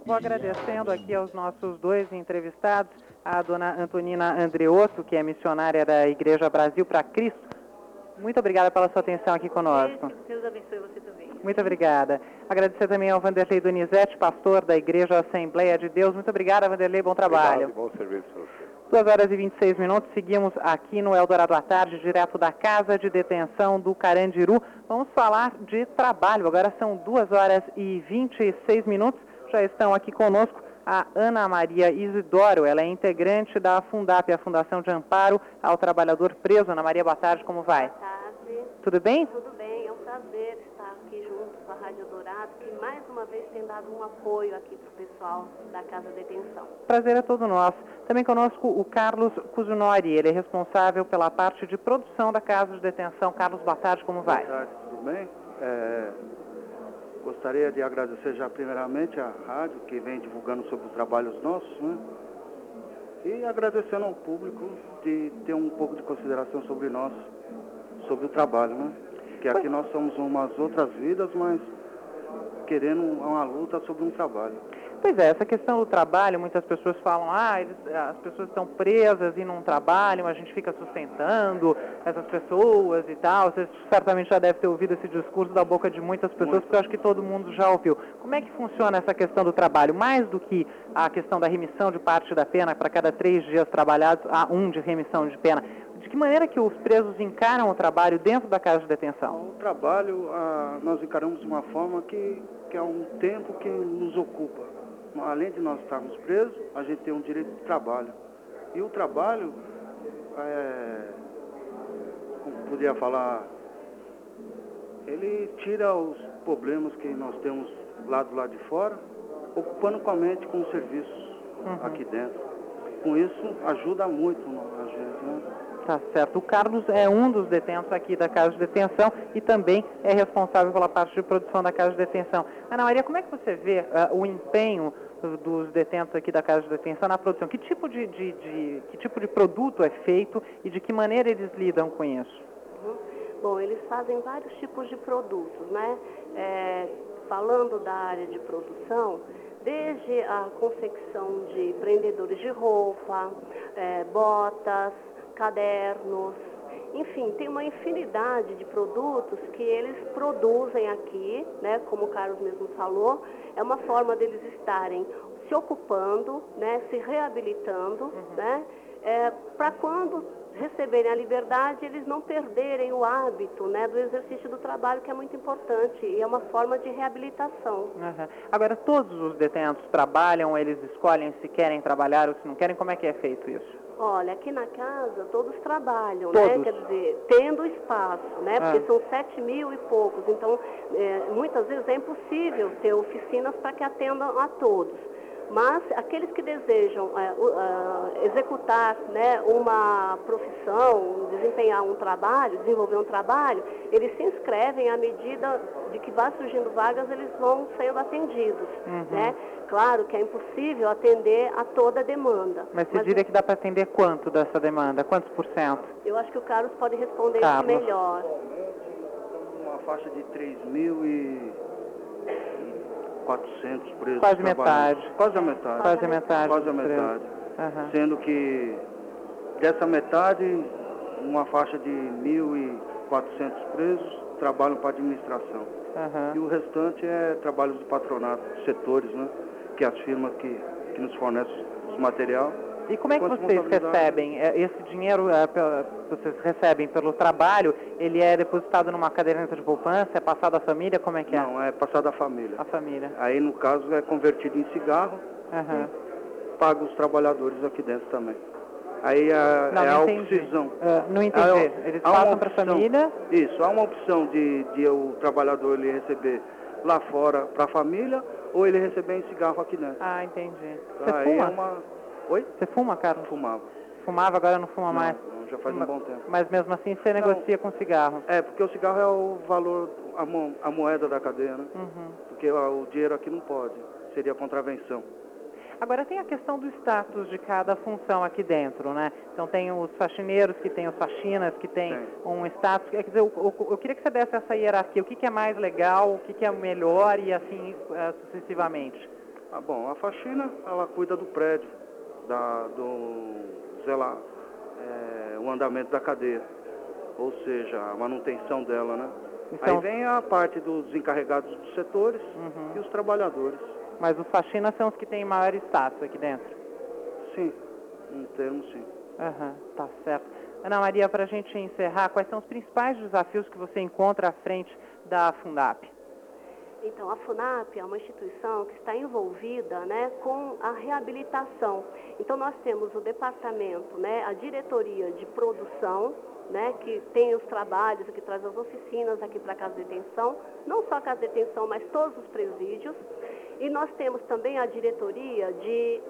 Vou agradecendo aqui aos nossos dois entrevistados, a dona Antonina Andreotto, que é missionária da Igreja Brasil para Cristo. Muito obrigada pela sua atenção aqui conosco. Deus abençoe você também. Muito obrigada. Agradecer também ao Vanderlei Donizete, pastor da Igreja Assembleia de Deus. Muito obrigada, Vanderlei. Bom trabalho. Obrigado, bom serviço. 2 horas e 26 minutos, seguimos aqui no Eldorado à Tarde, direto da Casa de Detenção do Carandiru. Vamos falar de trabalho. Agora são 2 horas e 26 minutos. Já estão aqui conosco a Ana Maria Isidoro, ela é integrante da Fundap, a Fundação de Amparo ao Trabalhador Preso. Ana Maria, boa tarde, como vai? Boa tarde. Tudo bem? Tudo bem, é um prazer estar aqui junto com a Rádio Dourado, que mais uma vez tem dado um apoio aqui para o pessoal da Casa de Detenção. Prazer é todo nosso. Também conosco o Carlos Cusunori, ele é responsável pela parte de produção da Casa de Detenção. Carlos, boa tarde, como vai? Boa tarde, tudo bem? É, gostaria de agradecer já primeiramente à rádio que vem divulgando sobre os trabalhos nossos, né? E agradecendo ao público de ter um pouco de consideração sobre nós, sobre o trabalho, né? Que aqui nós somos umas outras vidas, mas querendo uma luta sobre um trabalho. Pois é, essa questão do trabalho, muitas pessoas falam, ah, eles, as pessoas estão presas e não trabalham, a gente fica sustentando essas pessoas e tal. Você certamente já deve ter ouvido esse discurso da boca de muitas pessoas, Muito. porque eu acho que todo mundo já ouviu. Como é que funciona essa questão do trabalho? Mais do que a questão da remissão de parte da pena, para cada três dias trabalhados, há um de remissão de pena. De que maneira que os presos encaram o trabalho dentro da casa de detenção? O trabalho, ah, nós encaramos de uma forma que, que é um tempo que nos ocupa além de nós estarmos presos, a gente tem um direito de trabalho. E o trabalho, é, como podia falar, ele tira os problemas que nós temos lá do lado de fora, ocupando com a mente com os serviços uhum. aqui dentro. Com isso, ajuda muito a gente, né? Tá certo. O Carlos é um dos detentos aqui da Casa de Detenção e também é responsável pela parte de produção da Casa de Detenção. Ana Maria, como é que você vê uh, o empenho dos detentos aqui da Casa de Detenção na produção? Que tipo de, de, de, que tipo de produto é feito e de que maneira eles lidam com isso? Bom, eles fazem vários tipos de produtos, né? É, falando da área de produção, desde a confecção de prendedores de roupa, é, botas, cadernos, enfim, tem uma infinidade de produtos que eles produzem aqui, né, como o Carlos mesmo falou, é uma forma deles estarem se ocupando, né, se reabilitando, uhum. né, é, para quando receberem a liberdade, eles não perderem o hábito né, do exercício do trabalho, que é muito importante, e é uma forma de reabilitação. Uhum. Agora, todos os detentos trabalham, eles escolhem se querem trabalhar ou se não querem, como é que é feito isso? Olha, aqui na casa todos trabalham, todos. né? Quer dizer, tendo espaço, né? Porque ah. são sete mil e poucos. Então, é, muitas vezes é impossível ter oficinas para que atendam a todos. Mas aqueles que desejam é, uh, executar né, uma profissão, desempenhar um trabalho, desenvolver um trabalho, eles se inscrevem à medida de que vai surgindo vagas, eles vão sendo atendidos. Uhum. Né? Claro que é impossível atender a toda a demanda. Mas você mas diria que dá para atender quanto dessa demanda? Quantos por cento? Eu acho que o Carlos pode responder Carlos. isso melhor. Uma faixa de 3 mil e 400 presos. Quase metade. Quase a metade. Quase a metade. Quase a metade. Uhum. Sendo que dessa metade, uma faixa de 1.400 presos trabalham para administração. Uhum. E o restante é trabalhos do patronato, setores, né? Que as firmas que, que nos fornecem os material e como é que vocês recebem? É, esse dinheiro é, vocês recebem pelo trabalho, ele é depositado numa caderneta de poupança, é passado à família, como é que é? Não, é passado à família. A família. Aí, no caso, é convertido em cigarro uhum. e paga os trabalhadores aqui dentro também. Aí a, não, é a opção. Uh, não entendi. Há, Eles passam para a família? Isso, há uma opção de, de o trabalhador ele receber lá fora para a família ou ele receber em cigarro aqui dentro. Ah, entendi. Você Aí fuma? é uma Oi? Você fuma, Carlos? Fumava. Fumava, agora não fuma não, mais? Já faz um bom tempo. Mas mesmo assim você não. negocia com cigarro? É, porque o cigarro é o valor, a, mo a moeda da cadeia, né? Uhum. Porque o dinheiro aqui não pode, seria contravenção. Agora tem a questão do status de cada função aqui dentro, né? Então tem os faxineiros, que tem os faxinas, que tem, tem. um status. Quer dizer, eu, eu, eu, queria que você desse essa hierarquia, o que, que é mais legal, o que, que é melhor e assim uh, sucessivamente. Ah, bom, a faxina, ela cuida do prédio da, do, sei lá, é, o andamento da cadeia, ou seja, a manutenção dela, né? Então, Aí vem a parte dos encarregados dos setores uhum. e os trabalhadores. Mas os faxinas são os que têm maior status aqui dentro? Sim, em termos sim. Uhum, tá certo. Ana Maria, para a gente encerrar, quais são os principais desafios que você encontra à frente da Fundap? Então, a FUNAP é uma instituição que está envolvida né, com a reabilitação. Então, nós temos o departamento, né, a diretoria de produção, né, que tem os trabalhos, que traz as oficinas aqui para a Casa de Detenção, não só a Casa de Detenção, mas todos os presídios. E nós temos também a diretoria de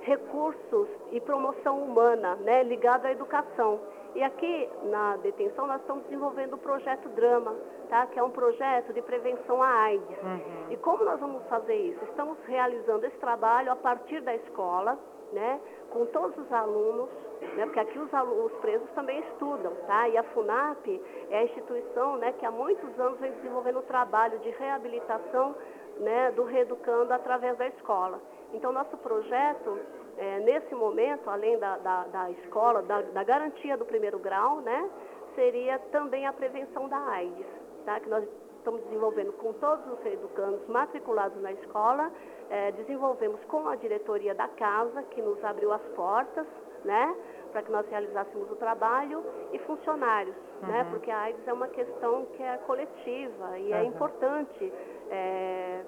recursos e promoção humana, né, ligada à educação. E aqui na detenção nós estamos desenvolvendo o projeto Drama, tá? que é um projeto de prevenção à AIDS. Uhum. E como nós vamos fazer isso? Estamos realizando esse trabalho a partir da escola, né? com todos os alunos, né? porque aqui os, alunos, os presos também estudam, tá? E a FUNAP é a instituição né, que há muitos anos vem desenvolvendo o trabalho de reabilitação né, do reeducando através da escola. Então, nosso projeto, é, nesse momento, além da, da, da escola, da, da, garantia do primeiro grau, né, seria também a prevenção da AIDS, tá, que nós estamos desenvolvendo com todos os reeducandos matriculados na escola, é, desenvolvemos com a diretoria da casa, que nos abriu as portas, né, para que nós realizássemos o trabalho, e funcionários, né, uhum. né, porque a AIDS é uma questão que é coletiva e é uhum. é importante. É,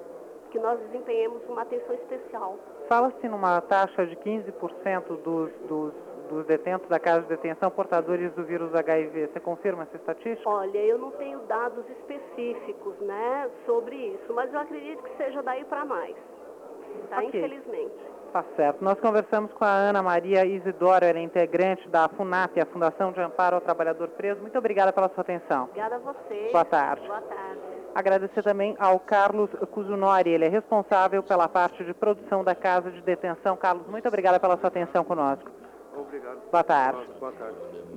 que nós desempenhemos uma atenção especial. Fala-se numa taxa de 15% dos, dos, dos detentos da casa de detenção portadores do vírus HIV. Você confirma essa estatística? Olha, eu não tenho dados específicos né, sobre isso, mas eu acredito que seja daí para mais. Tá? Okay. Infelizmente. Tá certo. Nós conversamos com a Ana Maria Isidoro, ela é integrante da FUNAP, a Fundação de Amparo ao Trabalhador Preso. Muito obrigada pela sua atenção. Obrigada a você. Boa tarde. Boa tarde. Agradecer também ao Carlos Cuzunori, ele é responsável pela parte de produção da casa de detenção. Carlos, muito obrigada pela sua atenção conosco. Obrigado. Boa tarde. Boa tarde.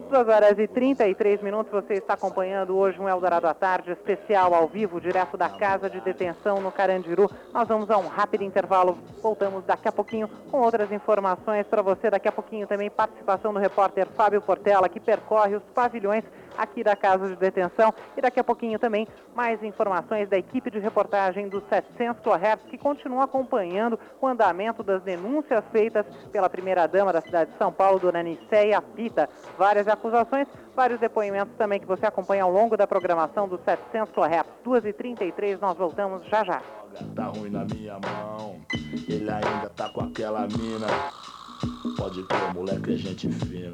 2 horas e 33 minutos, você está acompanhando hoje um Eldorado à Tarde especial ao vivo, direto da Casa de Detenção no Carandiru. Nós vamos a um rápido intervalo, voltamos daqui a pouquinho com outras informações para você. Daqui a pouquinho também participação do repórter Fábio Portela, que percorre os pavilhões aqui da Casa de Detenção. E daqui a pouquinho também mais informações da equipe de reportagem do 700 kHz, que continua acompanhando o andamento das denúncias feitas pela primeira-dama da cidade de São Paulo, dona Nicéia Pita. Várias acusações, vários depoimentos também que você acompanha ao longo da programação do 700 kHz. 2h33, nós voltamos já já. Tá ruim na minha mão, ele ainda tá com aquela mina. Pode crer, moleque, é gente fina.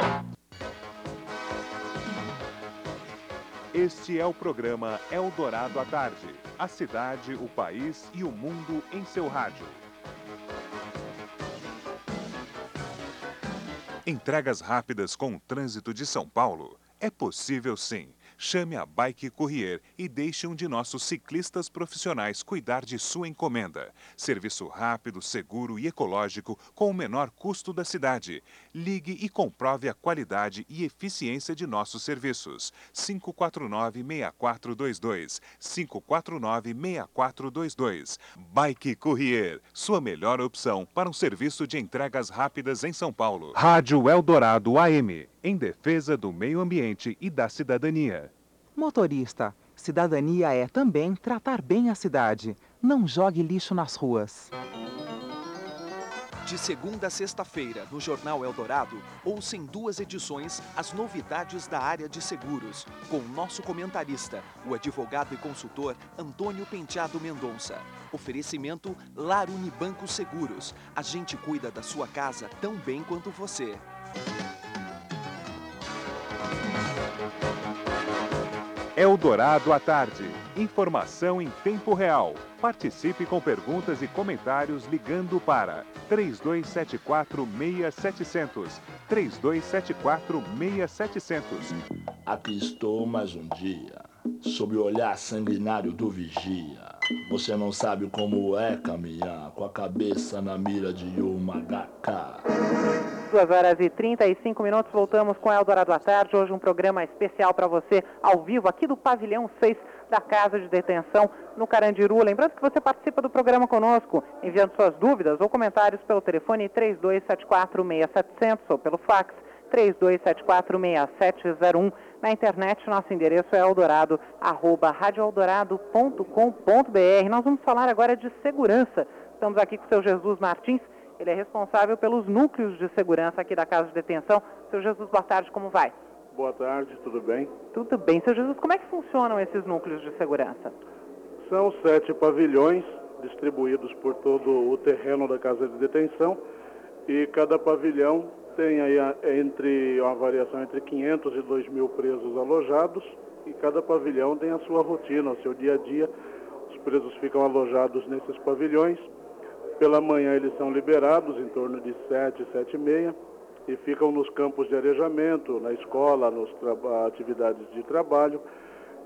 Este é o programa Eldorado à Tarde. A cidade, o país e o mundo em seu rádio. Entregas rápidas com o trânsito de São Paulo. É possível sim. Chame a Bike Courier e deixe um de nossos ciclistas profissionais cuidar de sua encomenda. Serviço rápido, seguro e ecológico com o menor custo da cidade. Ligue e comprove a qualidade e eficiência de nossos serviços. 549-6422. 549-6422. Bike Courier, sua melhor opção para um serviço de entregas rápidas em São Paulo. Rádio Eldorado AM em defesa do meio ambiente e da cidadania. Motorista, cidadania é também tratar bem a cidade. Não jogue lixo nas ruas. De segunda a sexta-feira, no Jornal Eldorado, ouça em duas edições as novidades da área de seguros, com nosso comentarista, o advogado e consultor Antônio Penteado Mendonça. Oferecimento Lar Unibanco Seguros. A gente cuida da sua casa tão bem quanto você. Eldorado à tarde. Informação em tempo real. Participe com perguntas e comentários ligando para 3274-6700. 3274-6700. Aqui estou mais um dia, sob o olhar sanguinário do vigia. Você não sabe como é caminhar com a cabeça na mira de uma HK. 2 horas e 35 minutos, voltamos com Eldorado à Tarde. Hoje um programa especial para você, ao vivo, aqui do Pavilhão 6 da Casa de Detenção no Carandiru. Lembrando que você participa do programa conosco, enviando suas dúvidas ou comentários pelo telefone 3274-6700 ou pelo fax 3274-6701. Na internet, nosso endereço é eldorado, arroba radioeldorado.com.br. Nós vamos falar agora de segurança. Estamos aqui com o seu Jesus Martins, ele é responsável pelos núcleos de segurança aqui da Casa de Detenção. Seu Jesus, boa tarde, como vai? Boa tarde, tudo bem? Tudo bem. Seu Jesus, como é que funcionam esses núcleos de segurança? São sete pavilhões distribuídos por todo o terreno da casa de detenção e cada pavilhão tem aí entre uma variação entre 500 e 2 mil presos alojados e cada pavilhão tem a sua rotina, o seu dia a dia. Os presos ficam alojados nesses pavilhões. Pela manhã eles são liberados em torno de 7, 7 e meia e ficam nos campos de arejamento, na escola, nas atividades de trabalho.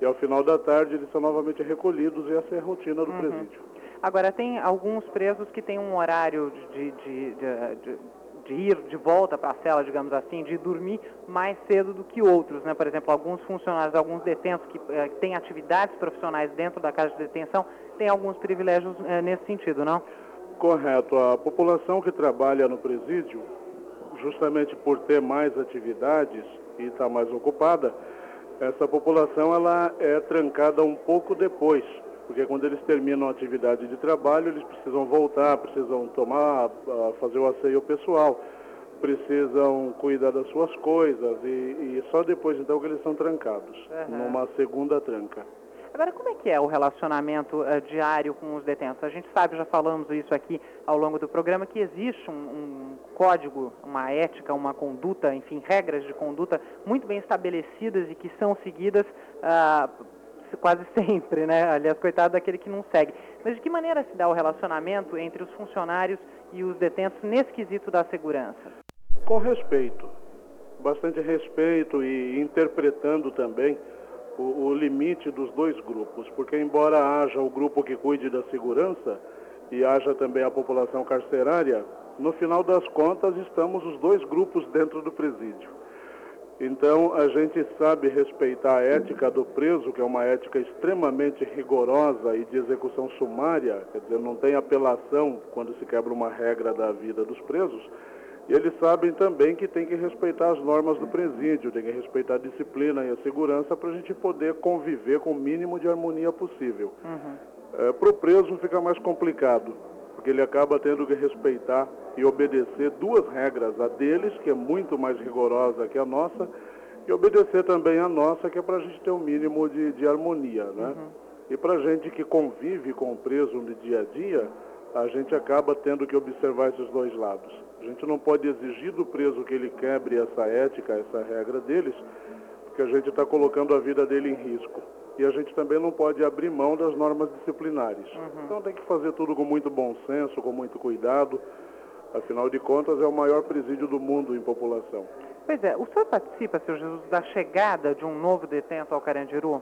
E ao final da tarde eles são novamente recolhidos e essa é a rotina do uhum. presídio. Agora, tem alguns presos que têm um horário de, de, de, de ir de volta para a cela, digamos assim, de dormir mais cedo do que outros, né? Por exemplo, alguns funcionários, alguns detentos que eh, têm atividades profissionais dentro da casa de detenção têm alguns privilégios eh, nesse sentido, não? Correto. A população que trabalha no presídio, justamente por ter mais atividades e estar tá mais ocupada, essa população ela é trancada um pouco depois porque quando eles terminam a atividade de trabalho, eles precisam voltar, precisam tomar, ah, fazer o asseio pessoal, precisam cuidar das suas coisas e, e só depois então que eles são trancados, uhum. numa segunda tranca. Agora, como é que é o relacionamento uh, diário com os detentos? A gente sabe, já falamos isso aqui ao longo do programa, que existe um, um, código, uma ética, uma conduta, enfim, regras de conduta muito bem estabelecidas e que são seguidas uh, quase *laughs* sempre, né? Aliás, coitado daquele que não segue. Mas de que maneira se dá o relacionamento entre os funcionários e os detentos nesse quesito da segurança? Com respeito. Bastante respeito e interpretando também o, o limite dos dois grupos, porque embora haja o grupo que cuide da segurança e haja também a população carcerária, no final das contas estamos os dois grupos dentro do presídio. Então, a gente sabe respeitar a ética do preso, que é uma ética extremamente rigorosa e de execução sumária, quer dizer, não tem apelação quando se quebra uma regra da vida dos presos. E eles sabem também que tem que respeitar as normas do presídio, tem que respeitar a disciplina e a segurança para a gente poder conviver com o mínimo de harmonia possível. Uhum. É, para o preso fica mais complicado, porque ele acaba tendo que respeitar e obedecer duas regras, a deles, que é muito mais rigorosa que a nossa, e obedecer também a nossa, que é para a gente ter um mínimo de, de harmonia, né? Uhum. E para a gente que convive com o preso no dia a dia, a gente acaba tendo que observar esses dois lados. A gente não pode exigir do preso que ele quebre essa ética, essa regra deles, porque a gente está colocando a vida dele em risco. E a gente também não pode abrir mão das normas disciplinares. Uhum. Então tem que fazer tudo com muito bom senso, com muito cuidado, Afinal de contas, é o maior presídio do mundo em população. Pois é, o senhor participa, senhor Jesus, da chegada de um novo detento ao Carandiru?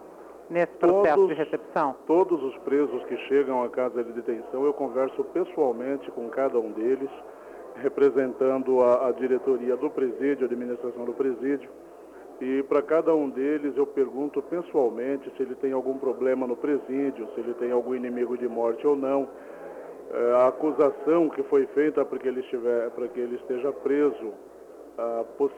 Nesse processo todos, de recepção? Todos os presos que chegam à casa de detenção, eu converso pessoalmente com cada um deles, representando a, a diretoria do presídio, a administração do presídio. E para cada um deles eu pergunto pessoalmente se ele tem algum problema no presídio, se ele tem algum inimigo de morte ou não é, a acusação que foi feita para que ele, estiver, para que ele esteja preso,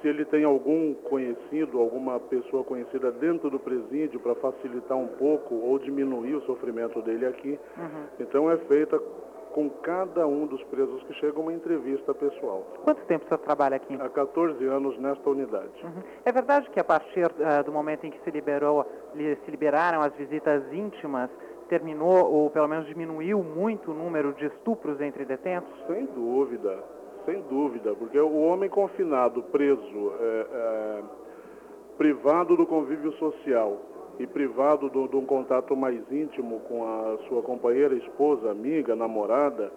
se ele tem algum conhecido, alguma pessoa conhecida dentro do presídio para facilitar um pouco ou diminuir o sofrimento dele aqui. Uhum. Então é feita com cada um dos presos que chega uma entrevista pessoal. Quanto tempo você trabalha aqui? Há 14 anos nesta unidade. Uhum. É verdade que a partir uh, do momento em que se liberou, se liberaram as visitas íntimas, terminou, ou pelo menos diminuiu muito o número de estupros entre detentos? Sem dúvida, sem dúvida, porque o homem confinado, preso, é, é, privado do convívio social e privado de um contato mais íntimo com a sua companheira, esposa, amiga, namorada,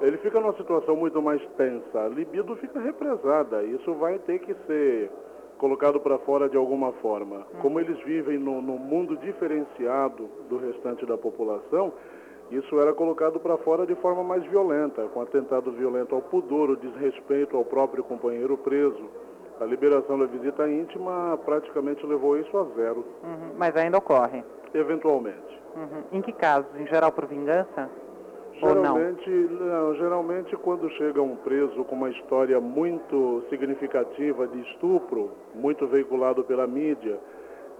ele fica numa situação muito mais tensa. A libido fica represada. Isso vai ter que ser colocado para fora de alguma forma. Como eles vivem no, no, mundo diferenciado do restante da população, isso era colocado para fora de forma mais violenta, com atentado violento ao pudor, o desrespeito ao próprio companheiro preso. A liberação da visita íntima praticamente levou isso a zero. Uhum, mas ainda ocorre? Eventualmente. Uhum. Em que casos? Em geral por vingança? Geralmente, não? geralmente quando chega um preso com uma história muito significativa de estupro, muito veiculado pela mídia,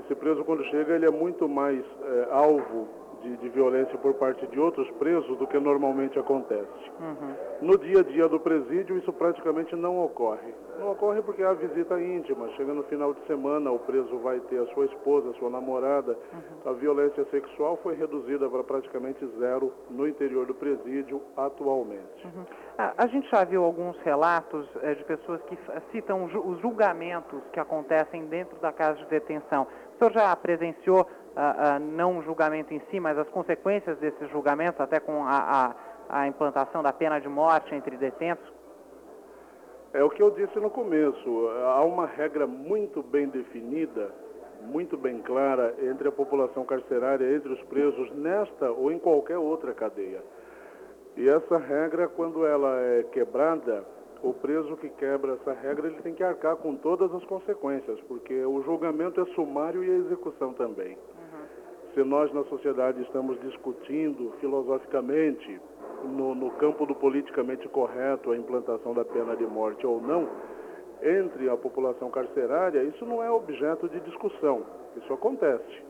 esse preso quando chega ele é muito mais é, alvo de, de, violência por parte de outros presos do que normalmente acontece. Uhum. No dia a dia do presídio, isso praticamente não ocorre. Não ocorre porque há visita íntima. Chega no final de semana, o preso vai ter a sua esposa, a sua namorada. Uhum. A violência sexual foi reduzida para praticamente zero no interior do presídio atualmente. Uhum. A, a, gente já viu alguns relatos é, de pessoas que citam os julgamentos que acontecem dentro da casa de detenção. O senhor já presenciou uh, uh, não julgamento em si, mas as consequências desses julgamentos, até com a, a, a implantação da pena de morte entre detentos? É o que eu disse no começo. Há uma regra muito bem definida, muito bem clara entre a população carcerária, entre os presos, nesta ou em qualquer outra cadeia. E essa regra, quando ela é quebrada, o preso que quebra essa regra ele tem que arcar com todas as consequências, porque o julgamento é sumário e a execução também. Se nós na sociedade estamos discutindo filosoficamente no, no campo do politicamente correto a implantação da pena de morte ou não, entre a população carcerária, isso não é objeto de discussão, isso acontece.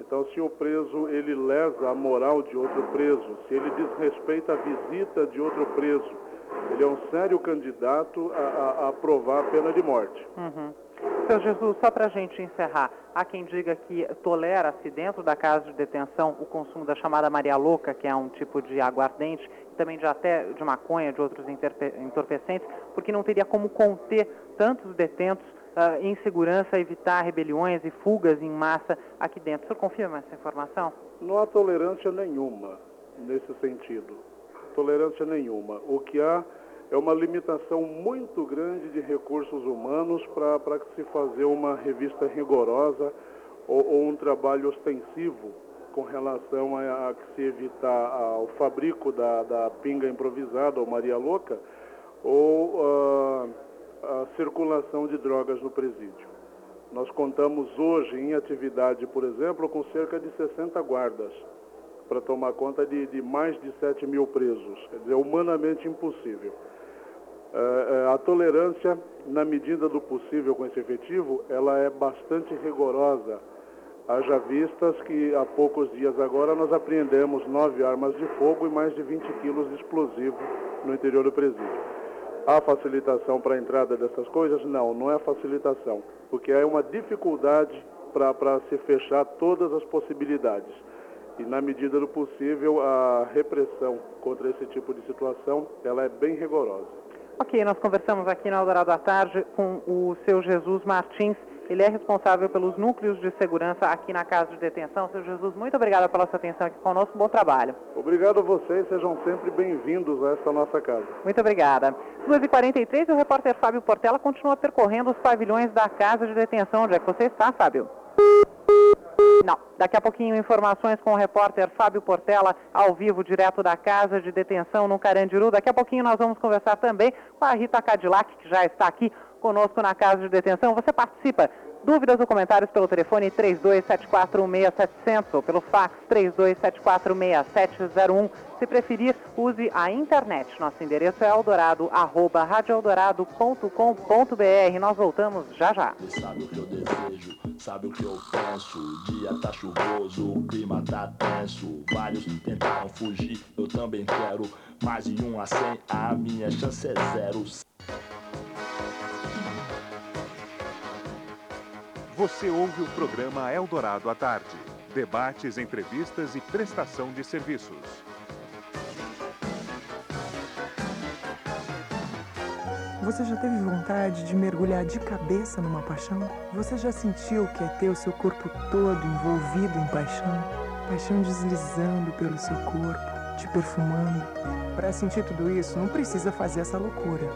Então, se o preso ele lesa a moral de outro preso, se ele desrespeita a visita de outro preso, ele é um sério candidato a, a, a aprovar a pena de morte. Uhum. Seu Jesus, só para a gente encerrar, há quem diga que tolera-se dentro da casa de detenção o consumo da chamada Maria Louca, que é um tipo de aguardente, também de até de maconha, de outros entorpecentes, porque não teria como conter tantos detentos uh, em segurança, evitar rebeliões e fugas em massa aqui dentro. O senhor confirma essa informação? Não há tolerância nenhuma nesse sentido tolerância nenhuma. O que há é uma limitação muito grande de recursos humanos para se fazer uma revista rigorosa ou, ou, um trabalho ostensivo com relação a, a que se evitar ao fabrico da, da pinga improvisada ou Maria Louca ou uh, a circulação de drogas no presídio. Nós contamos hoje em atividade, por exemplo, com cerca de 60 guardas para tomar conta de, de, mais de 7 mil presos. Quer dizer, é humanamente impossível. É, é, a tolerância, na medida do possível com esse efetivo, ela é bastante rigorosa. Haja vistas que há poucos dias agora nós apreendemos nove armas de fogo e mais de 20 quilos de explosivo no interior do presídio. Há facilitação para a entrada dessas coisas? Não, não é facilitação, porque é uma dificuldade para se fechar todas as possibilidades e na medida do possível a repressão contra esse tipo de situação ela é bem rigorosa. Ok, nós conversamos aqui na Eldorado à Tarde com o seu Jesus Martins. Ele é responsável pelos núcleos de segurança aqui na casa de detenção. Seu Jesus, muito obrigado pela sua atenção aqui conosco. Bom trabalho. Obrigado a vocês. Sejam sempre bem-vindos a esta nossa casa. Muito obrigada. 2h43, o repórter Fábio Portela continua percorrendo os pavilhões da casa de detenção. Onde é que você está, Fábio? Não. Daqui a pouquinho, informações com o repórter Fábio Portela, ao vivo, direto da casa de detenção no Carandiru. Daqui a pouquinho nós vamos conversar também com a Rita Cadillac, que já está aqui conosco na casa de detenção. Você participa. Dúvidas ou comentários pelo telefone 32741700 ou pelo fax 32746701. Se preferir, use a internet. Nosso endereço é eldorado, arroba radioeldorado.com.br. Nós voltamos já já. Sabe o que eu desejo, sabe o que eu penso. O dia tá chuvoso, o clima tá tenso. Vários tentaram fugir, eu também quero. Mais de um a cem, a minha chance é zero. Você ouve o programa Eldorado à tarde. Debates, entrevistas e prestação de serviços. Você já teve vontade de mergulhar de cabeça numa paixão? Você já sentiu que é ter o seu corpo todo envolvido em paixão? Paixão deslizando pelo seu corpo, te perfumando. Para sentir tudo isso, não precisa fazer essa loucura.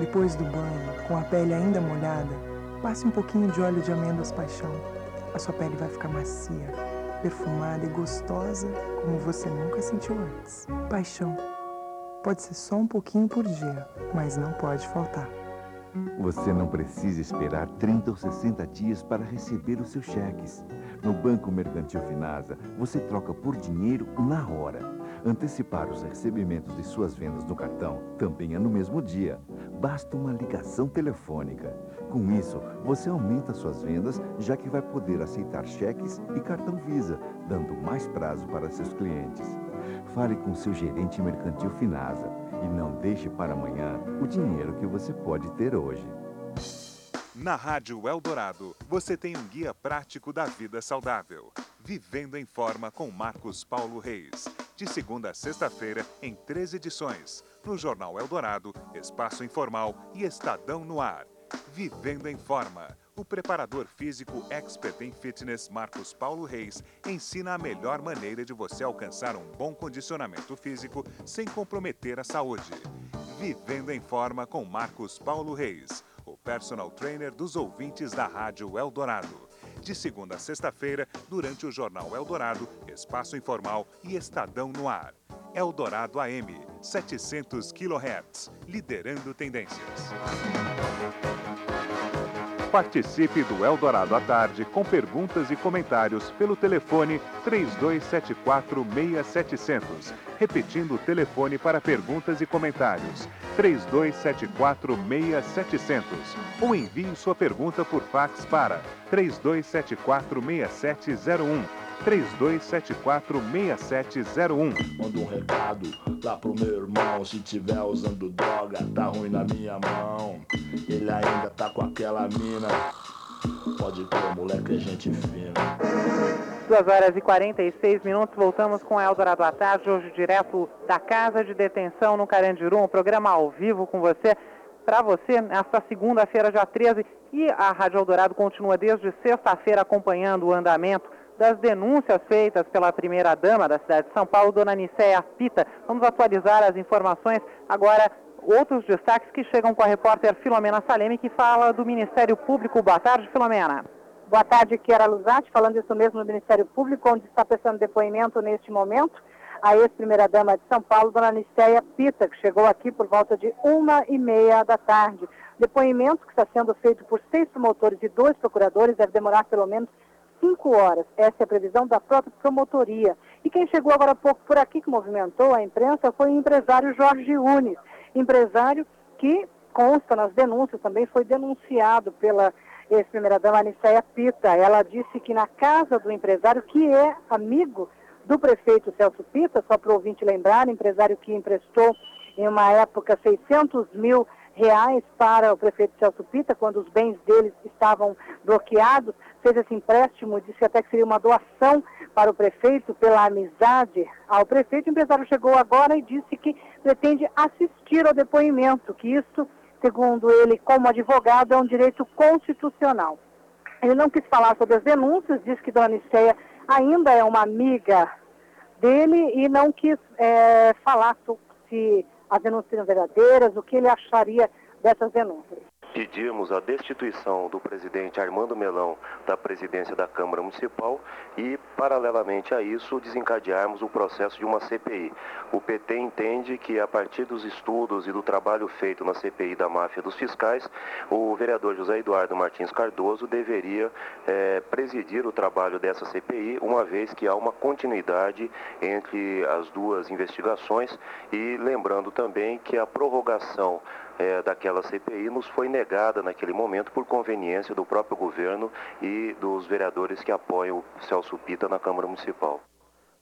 Depois do banho, com a pele ainda molhada, Passe um pouquinho de óleo de amêndoas paixão. A sua pele vai ficar macia, perfumada e gostosa como você nunca sentiu antes. Paixão. Pode ser só um pouquinho por dia, mas não pode faltar. Você não precisa esperar 30 ou 60 dias para receber os seus cheques. No Banco Mercantil Finasa, você troca por dinheiro na hora Antecipar os recebimentos de suas vendas no cartão também é no mesmo dia. Basta uma ligação telefônica. Com isso, você aumenta suas vendas, já que vai poder aceitar cheques e cartão Visa, dando mais prazo para seus clientes. Fale com seu gerente mercantil Finasa e não deixe para amanhã o dinheiro que você pode ter hoje. Na Rádio Eldorado, você tem um guia prático da vida saudável. Vivendo em Forma com Marcos Paulo Reis. De segunda a sexta-feira, em três edições. No Jornal Eldorado, Espaço Informal e Estadão no Ar. Vivendo em Forma. O preparador físico expert em fitness Marcos Paulo Reis ensina a melhor maneira de você alcançar um bom condicionamento físico sem comprometer a saúde. Vivendo em Forma com Marcos Paulo Reis, o personal trainer dos ouvintes da Rádio Eldorado. De segunda a sexta-feira, durante o Jornal Eldorado, Espaço Informal e Estadão no Ar. Eldorado AM, 700 kHz, liderando tendências. Participe do Eldorado à tarde com perguntas e comentários pelo telefone 3274-6700. Repetindo o telefone para perguntas e comentários: 3274-6700. Ou envie sua pergunta por fax para 3274-6701. 3274-6701. Manda um recado lá pro meu irmão. Se tiver usando droga, tá ruim na minha mão. Ele ainda tá com aquela mina. Pode crer, moleque, é gente fina. 2 horas e 46 minutos, voltamos com Eldorado à tarde, hoje direto da Casa de Detenção no Carandiru, um programa ao vivo com você, para você, nesta segunda-feira, dia 13, e a Rádio Eldorado continua desde sexta-feira acompanhando o andamento das denúncias feitas pela primeira-dama da cidade de São Paulo, dona Nicéia Pita. Vamos atualizar as informações agora. Outros destaques que chegam com a repórter Filomena Saleme, que fala do Ministério Público. Boa tarde, Filomena. Boa tarde, Kiara Luzati, falando isso mesmo no Ministério Público, onde está prestando depoimento neste momento a ex-primeira-dama de São Paulo, dona Nicéia Pita, que chegou aqui por volta de uma e meia da tarde. Depoimento que está sendo feito por seis promotores e dois procuradores, deve demorar pelo menos cinco horas. Essa é a previsão da própria promotoria. E quem chegou agora há pouco por aqui, que movimentou a imprensa, foi o empresário Jorge Unes, empresário que consta nas denúncias, também foi denunciado pela ex-primeira-dama Pita. Ela disse que na casa do empresário, que é amigo do prefeito Celso Pita, só para o ouvinte lembrar, empresário que emprestou em uma época 600 mil reais para o prefeito Celso Pita, quando os bens deles estavam bloqueados, fez esse empréstimo, disse até que seria uma doação para o prefeito pela amizade ao prefeito. O empresário chegou agora e disse que pretende assistir ao depoimento, que isso, segundo ele, como advogado, é um direito constitucional. Ele não quis falar sobre as denúncias, disse que Dona Niceia ainda é uma amiga dele e não quis é, falar se as denúncias verdadeiras, o que ele acharia dessas denúncias. Pedimos a destituição do presidente Armando Melão da presidência da Câmara Municipal e, paralelamente a isso, desencadearmos o processo de uma CPI. O PT entende que, a partir dos estudos e do trabalho feito na CPI da máfia dos fiscais, o vereador José Eduardo Martins Cardoso deveria é, presidir o trabalho dessa CPI, uma vez que há uma continuidade entre as duas investigações e lembrando também que a prorrogação é, daquela CPI nos foi negada naquele momento por conveniência do próprio governo e dos vereadores que apoiam o Celso Pita na Câmara Municipal.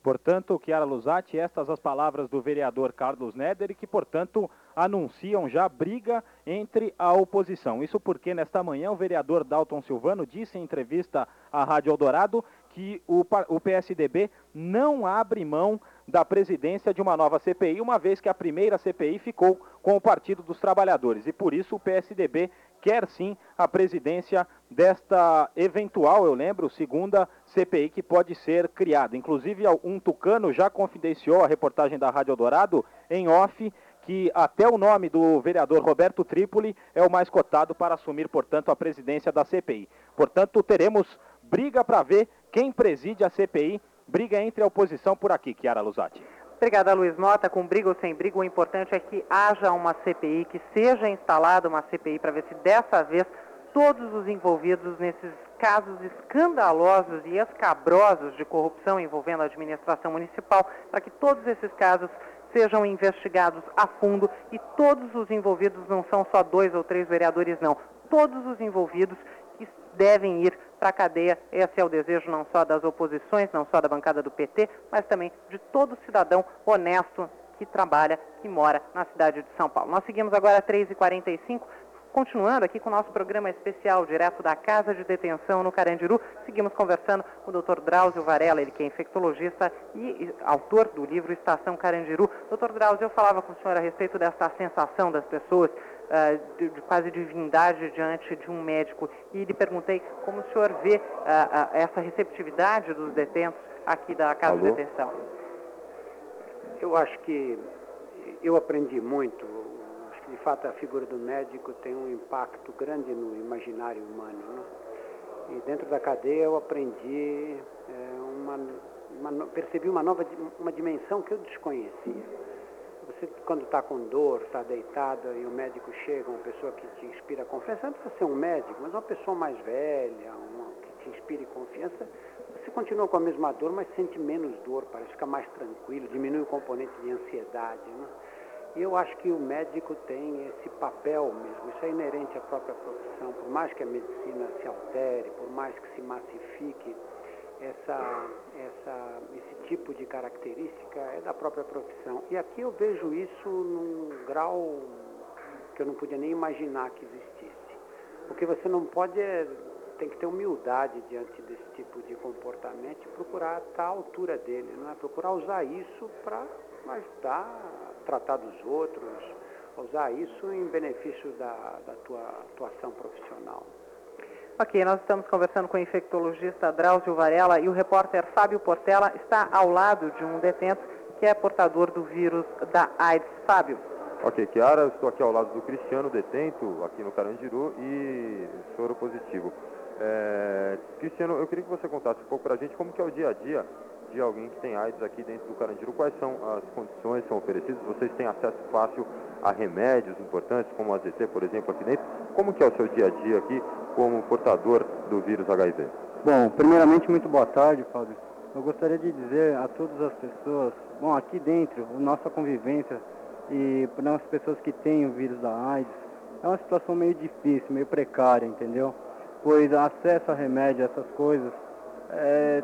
Portanto, Chiara Luzati, estas as palavras do vereador Carlos Neder, que, portanto, anunciam já briga entre a oposição. Isso porque, nesta manhã, o vereador Dalton Silvano disse em entrevista à Rádio Eldorado que o, o PSDB não abre mão da presidência de uma nova CPI, uma vez que a primeira CPI ficou com o Partido dos Trabalhadores. E por isso o PSDB quer sim a presidência desta eventual, eu lembro, segunda CPI que pode ser criada. Inclusive, um tucano já confidenciou a reportagem da Rádio Dourado em off que até o nome do vereador Roberto Trípoli é o mais cotado para assumir, portanto, a presidência da CPI. Portanto, teremos briga para ver quem preside a CPI briga entre a oposição por aqui, Chiara Luzati. Obrigada, Luiz Mota. Com briga ou sem briga, o importante é que haja uma CPI, que seja instalada uma CPI para ver se dessa vez todos os envolvidos nesses casos escandalosos e escabrosos de corrupção envolvendo a administração municipal, para que todos esses casos sejam investigados a fundo e todos os envolvidos não são só dois ou três vereadores, não. Todos os envolvidos devem ir para a cadeia. Esse é o desejo não só das oposições, não só da bancada do PT, mas também de todo cidadão honesto que trabalha, que mora na cidade de São Paulo. Nós seguimos agora 3h45. Continuando aqui com o nosso programa especial, direto da Casa de Detenção no Carandiru, seguimos conversando com o Dr. Drauzio Varela, ele que é infectologista e autor do livro Estação Carandiru. Dr. Drauzio, eu falava com o senhor a respeito dessa sensação das pessoas uh, de, de, quase divindade diante de um médico e lhe perguntei como o senhor vê uh, uh, essa receptividade dos detentos aqui da Casa Alô? de Detenção. Eu acho que eu aprendi muito de fato a figura do médico tem um impacto grande no imaginário humano. Né? E dentro da cadeia eu aprendi é, uma, uma, percebi uma nova uma dimensão que eu desconhecia. Você quando está com dor, está deitada e o médico chega, uma pessoa que te inspira confiança, não precisa ser um médico, mas uma pessoa mais velha, uma que te inspire confiança, você continua com a mesma dor, mas sente menos dor, parece ficar mais tranquilo, diminui o componente de ansiedade. Né? E eu acho que o médico tem esse papel mesmo, isso é inerente à própria profissão, por mais que a medicina se altere, por mais que se massifique, essa, essa, esse tipo de característica é da própria profissão. E aqui eu vejo isso num grau que eu não podia nem imaginar que existisse. Porque você não pode, é, tem que ter humildade diante desse tipo de comportamento e procurar estar à altura dele, não é? Procurar usar isso para ajudar tratar dos outros, usar isso em benefício da, da tua atuação profissional. Ok, nós estamos conversando com o infectologista Drauzio Varela e o repórter Fábio Portela está ao lado de um detento que é portador do vírus da AIDS. Fábio. Ok, Kiara, estou aqui ao lado do Cristiano, detento aqui no Carandiru e soro positivo. É, Cristiano, eu queria que você contasse um pouco para a gente como que é o dia a dia de alguém que tem AIDS aqui dentro do Carandiru, quais são as condições que são oferecidas? Vocês têm acesso fácil a remédios importantes, como o AZT, por exemplo, aqui dentro? Como que é o seu dia a dia aqui como portador do vírus HIV? Bom, primeiramente, muito boa tarde, Fábio. Eu gostaria de dizer a todas as pessoas, bom, aqui dentro, nossa convivência e para as pessoas que têm o vírus da AIDS, é uma situação meio difícil, meio precária, entendeu? Pois acesso a remédio, essas coisas, é,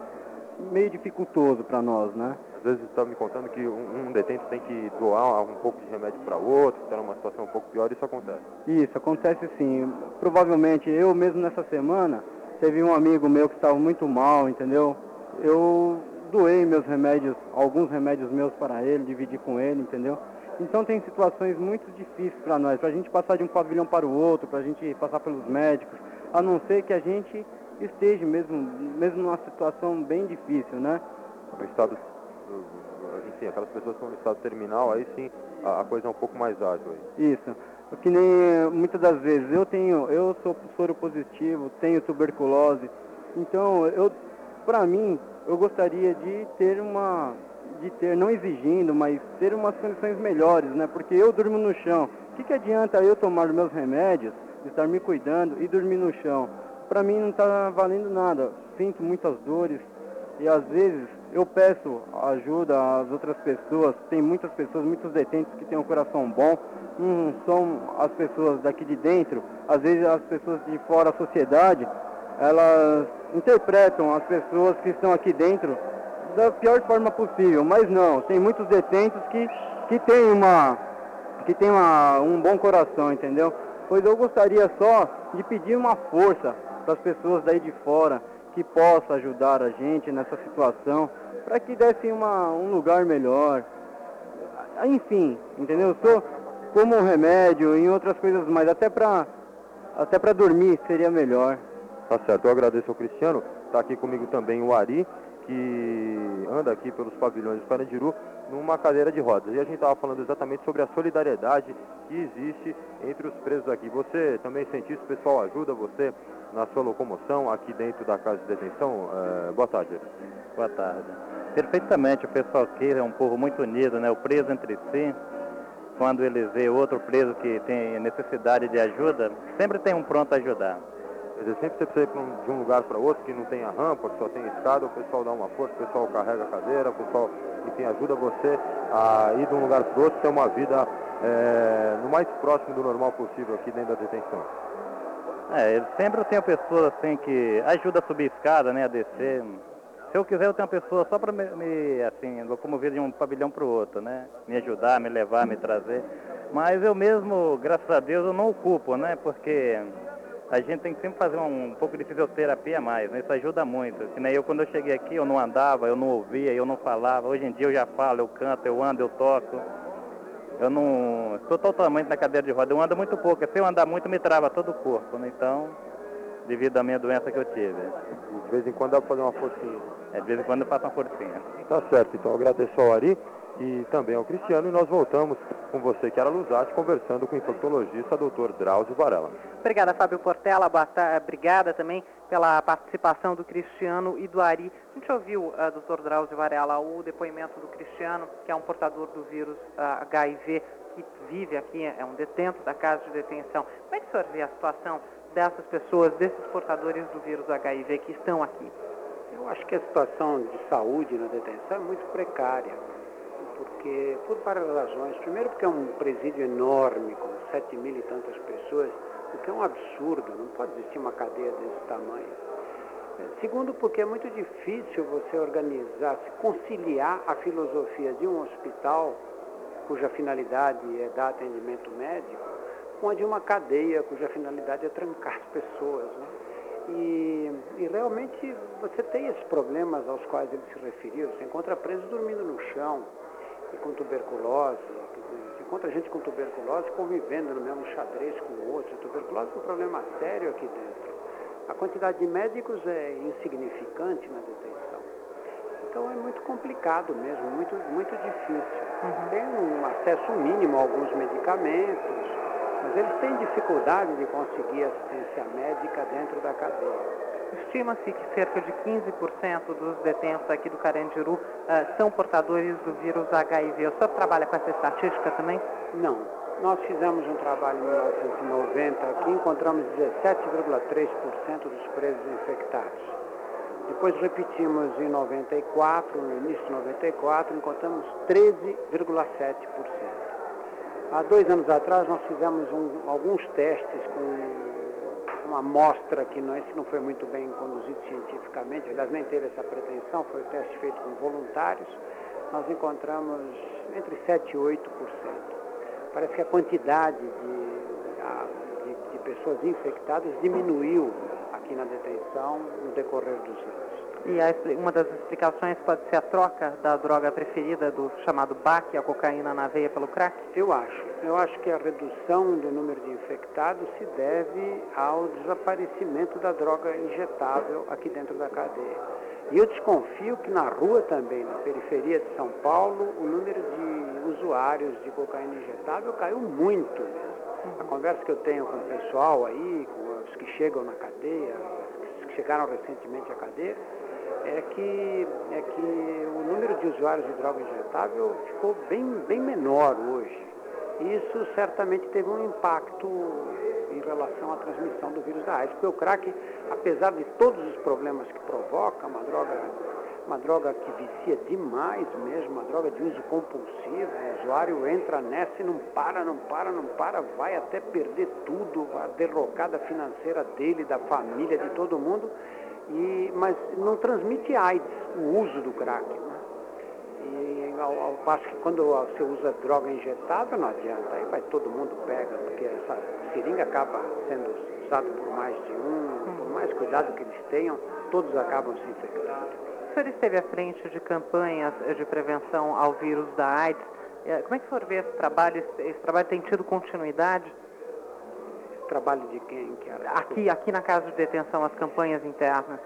meio dificultoso para nós, né? Às vezes está me contando que um, um, detento tem que doar um pouco de remédio para outro, está numa situação um pouco pior, isso acontece? Isso, acontece sim. Provavelmente eu mesmo nessa semana, teve um amigo meu que estava muito mal, entendeu? Eu doei meus remédios, alguns remédios meus para ele, dividi com ele, entendeu? Então tem situações muito difíceis para nós, para a gente passar de um pavilhão para o outro, para a gente passar pelos médicos, a não ser que a gente esteja mesmo, mesmo numa situação bem difícil, né? O estado, enfim, aquelas pessoas que estão no estado terminal, aí sim a, a coisa é um pouco mais ágil. Aí. Isso. Que nem muitas das vezes eu tenho, eu sou soro positivo, tenho tuberculose, então eu, para mim, eu gostaria de ter uma, de ter, não exigindo, mas ter umas condições melhores, né? Porque eu durmo no chão. O que, que adianta eu tomar meus remédios, estar me cuidando e dormir no chão? para mim não está valendo nada. Sinto muitas dores e às vezes eu peço ajuda às outras pessoas. Tem muitas pessoas, muitos detentos que têm um coração bom, não são as pessoas daqui de dentro. Às vezes as pessoas de fora da sociedade, elas interpretam as pessoas que estão aqui dentro da pior forma possível, mas não, tem muitos detentos que, que têm uma que tem uma, um bom coração, entendeu? Pois eu gostaria só de pedir uma força para as pessoas daí de fora que possa ajudar a gente nessa situação, para que desse uma, um lugar melhor. Enfim, entendeu? Sou como um remédio em outras coisas mais, até para até para dormir seria melhor. Tá certo, eu agradeço ao Cristiano, está aqui comigo também o Ari, que anda aqui pelos pavilhões do Carandiru numa cadeira de rodas. E a gente estava falando exatamente sobre a solidariedade que existe entre os presos aqui. Você também sente isso? O pessoal ajuda você na sua locomoção aqui dentro da casa de detenção? É, boa tarde. Boa tarde. Perfeitamente, o pessoal aqui é um povo muito unido, né? O preso entre si, quando ele vê outro preso que tem necessidade de ajuda, sempre tem um pronto a ajudar. Quer dizer, sempre você precisa ir de um lugar para outro que não tenha rampa, que só tem escada, o pessoal dá uma força, o pessoal carrega a cadeira, o pessoal, enfim, ajuda você a ir de um lugar para o outro, ter uma vida é, no mais próximo do normal possível aqui dentro da detenção. É, sempre tenho pessoas assim que ajuda a subir escada, né, a descer. Se eu quiser, eu tenho uma pessoa só para me, me, assim, locomover de um pavilhão para o outro, né? Me ajudar, me levar, me trazer. Mas eu mesmo, graças a Deus, eu não ocupo, né? Porque a gente tem que sempre fazer um, um pouco de fisioterapia a mais, né? Isso ajuda muito. Que nem eu, quando eu cheguei aqui, eu não andava, eu não ouvia, eu não falava. Hoje em dia eu já falo, eu canto, eu ando, eu toco. Eu não estou totalmente na cadeira de roda, eu ando muito pouco. Se eu andar muito, me trava todo o corpo, né? Então, devido à minha doença que eu tive. De vez em quando dá para fazer uma forcinha. É, de vez em quando eu faço uma forcinha. Tá certo, então agradeço ao Ari e também ao Cristiano e nós voltamos com você, que era Luzati, conversando com o infectologista Dr. Drauzio Varela. Obrigada, Fábio Portela. Obrigada também pela participação do Cristiano e do Ari. A gente ouviu, uh, doutor Drauzio Varela, o depoimento do Cristiano, que é um portador do vírus ah, HIV, que vive aqui, é um detento da casa de detenção. Como é que o senhor vê a situação dessas pessoas, desses portadores do vírus HIV que estão aqui? Eu acho que a situação de saúde na detenção é muito precária, porque por várias razões. Primeiro porque é um presídio enorme, com sete mil e tantas pessoas, o que é um absurdo, não pode existir uma cadeia desse tamanho. Segundo porque é muito difícil você organizar, se conciliar a filosofia de um hospital, cuja finalidade é dar atendimento médico, com a de uma cadeia, cuja finalidade é trancar as pessoas. Né? E, e realmente você tem esses problemas aos quais ele se referiu. Você encontra presos dormindo no chão, e com tuberculose, você encontra gente com tuberculose convivendo no mesmo xadrez com o outro. A tuberculose é um problema sério aqui dentro. A quantidade de médicos é insignificante na detenção. Então é muito complicado mesmo, muito, muito difícil. Tem um acesso mínimo a alguns medicamentos, eles têm dificuldade de conseguir assistência médica dentro da cadeia. Estima-se que cerca de 15% dos detentos aqui do Carandiru ah, são portadores do vírus HIV. O senhor trabalha com essa estatística também? Não. Nós fizemos um trabalho em 1990 aqui, encontramos 17,3% dos presos infectados. Depois repetimos em 94, no início de 94, encontramos 13,7%. Há dois anos atrás nós fizemos um- alguns testes com uma amostra que não, esse não foi muito bem conduzido cientificamente, aliás nem teve essa pretensão, foi o teste feito com voluntários, nós encontramos entre 7% e 8%. Parece que a quantidade de, de- de pessoas infectadas diminuiu aqui na detenção no decorrer dos anos. E a uma das explicações pode ser a troca da droga preferida do chamado BAC, a cocaína na veia pelo crack? Eu acho. Eu acho que a redução do número de infectados se deve ao desaparecimento da droga injetável aqui dentro da cadeia. E eu desconfio que na rua também, na periferia de São Paulo, o número de usuários de cocaína injetável caiu muito. A conversa que eu tenho com o pessoal aí, com os que chegam na cadeia, os que chegaram recentemente à cadeia, é que, é que o número de usuários de droga injetável ficou bem, bem menor hoje. Isso certamente teve um impacto em relação à transmissão do vírus da AIDS, porque o crack, apesar de todos os problemas que provoca, uma droga, uma droga que vicia demais mesmo, uma droga de uso compulsivo, o usuário entra nessa e não para, não para, não para, vai até perder tudo, a derrocada financeira dele, da família, de todo mundo, e, mas não transmite AIDS, o uso do crack. Né? E ao, ao passo que quando você usa droga injetável, não adianta, aí vai todo mundo pega, porque essa seringa acaba sendo usada por mais de um, por mais cuidado que eles tenham, todos acabam se infectando. O senhor esteve à frente de campanhas de prevenção ao vírus da AIDS. Eh, Como é que o senhor vê esse trabalho? Esse trabalho tem tido continuidade? Trabalho de quem? Que era? Aqui, aqui na casa de detenção, as campanhas internas.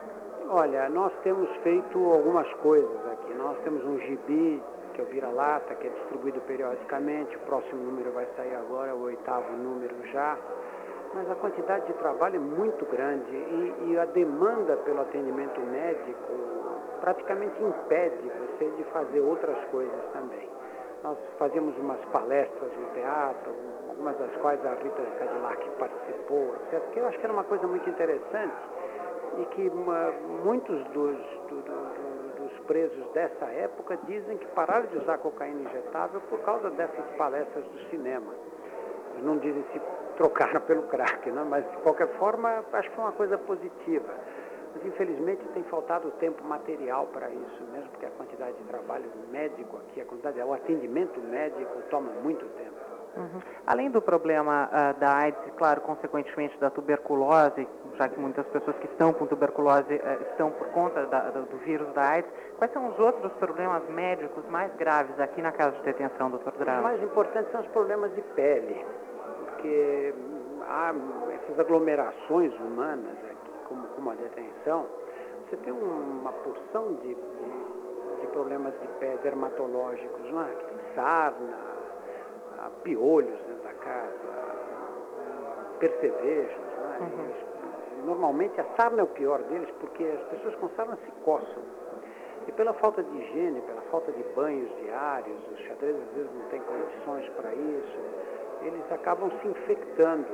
Olha, nós temos feito algumas coisas aqui. Nós temos um gibi, que é o Vira-Lata, que é distribuído periodicamente. O próximo número vai sair agora, o oitavo número já. Mas a quantidade de trabalho é muito grande e, e a demanda pelo atendimento médico praticamente impede você de fazer outras coisas também. nós fazíamos umas palestras no teatro, algumas das quais a Rita Cadillac participou, etc., que eu acho que era uma coisa muito interessante e que uma, muitos dos, do, do, dos presos dessa época dizem que pararam de usar cocaína injetável por causa dessas palestras do cinema. Eles não dizem se trocaram pelo crack, né? mas de qualquer forma acho que foi uma coisa positiva. Mas infelizmente tem faltado tempo material para isso, mesmo porque a quantidade de trabalho médico aqui, a quantidade, o atendimento médico toma muito tempo. Uhum. Além do problema uh, da AIDS, claro, consequentemente da tuberculose, já que muitas pessoas que estão com tuberculose uh, estão por conta da, do, do, vírus da AIDS, quais são os outros problemas médicos mais graves aqui na casa de detenção, doutor Drauzio? Os mais importantes são os problemas de pele, porque há essas aglomerações humanas aqui, como, como a detenção, você tem uma porção de, de, de problemas de pele dermatológicos, não é? sarna, piolhos dentro da casa, percevejos. Né? Uhum. Normalmente a sarna é o pior deles porque as pessoas com sarna se coçam. E pela falta de higiene, pela falta de banhos diários, os xadrezes às vezes não têm condições para isso, eles acabam se infectando.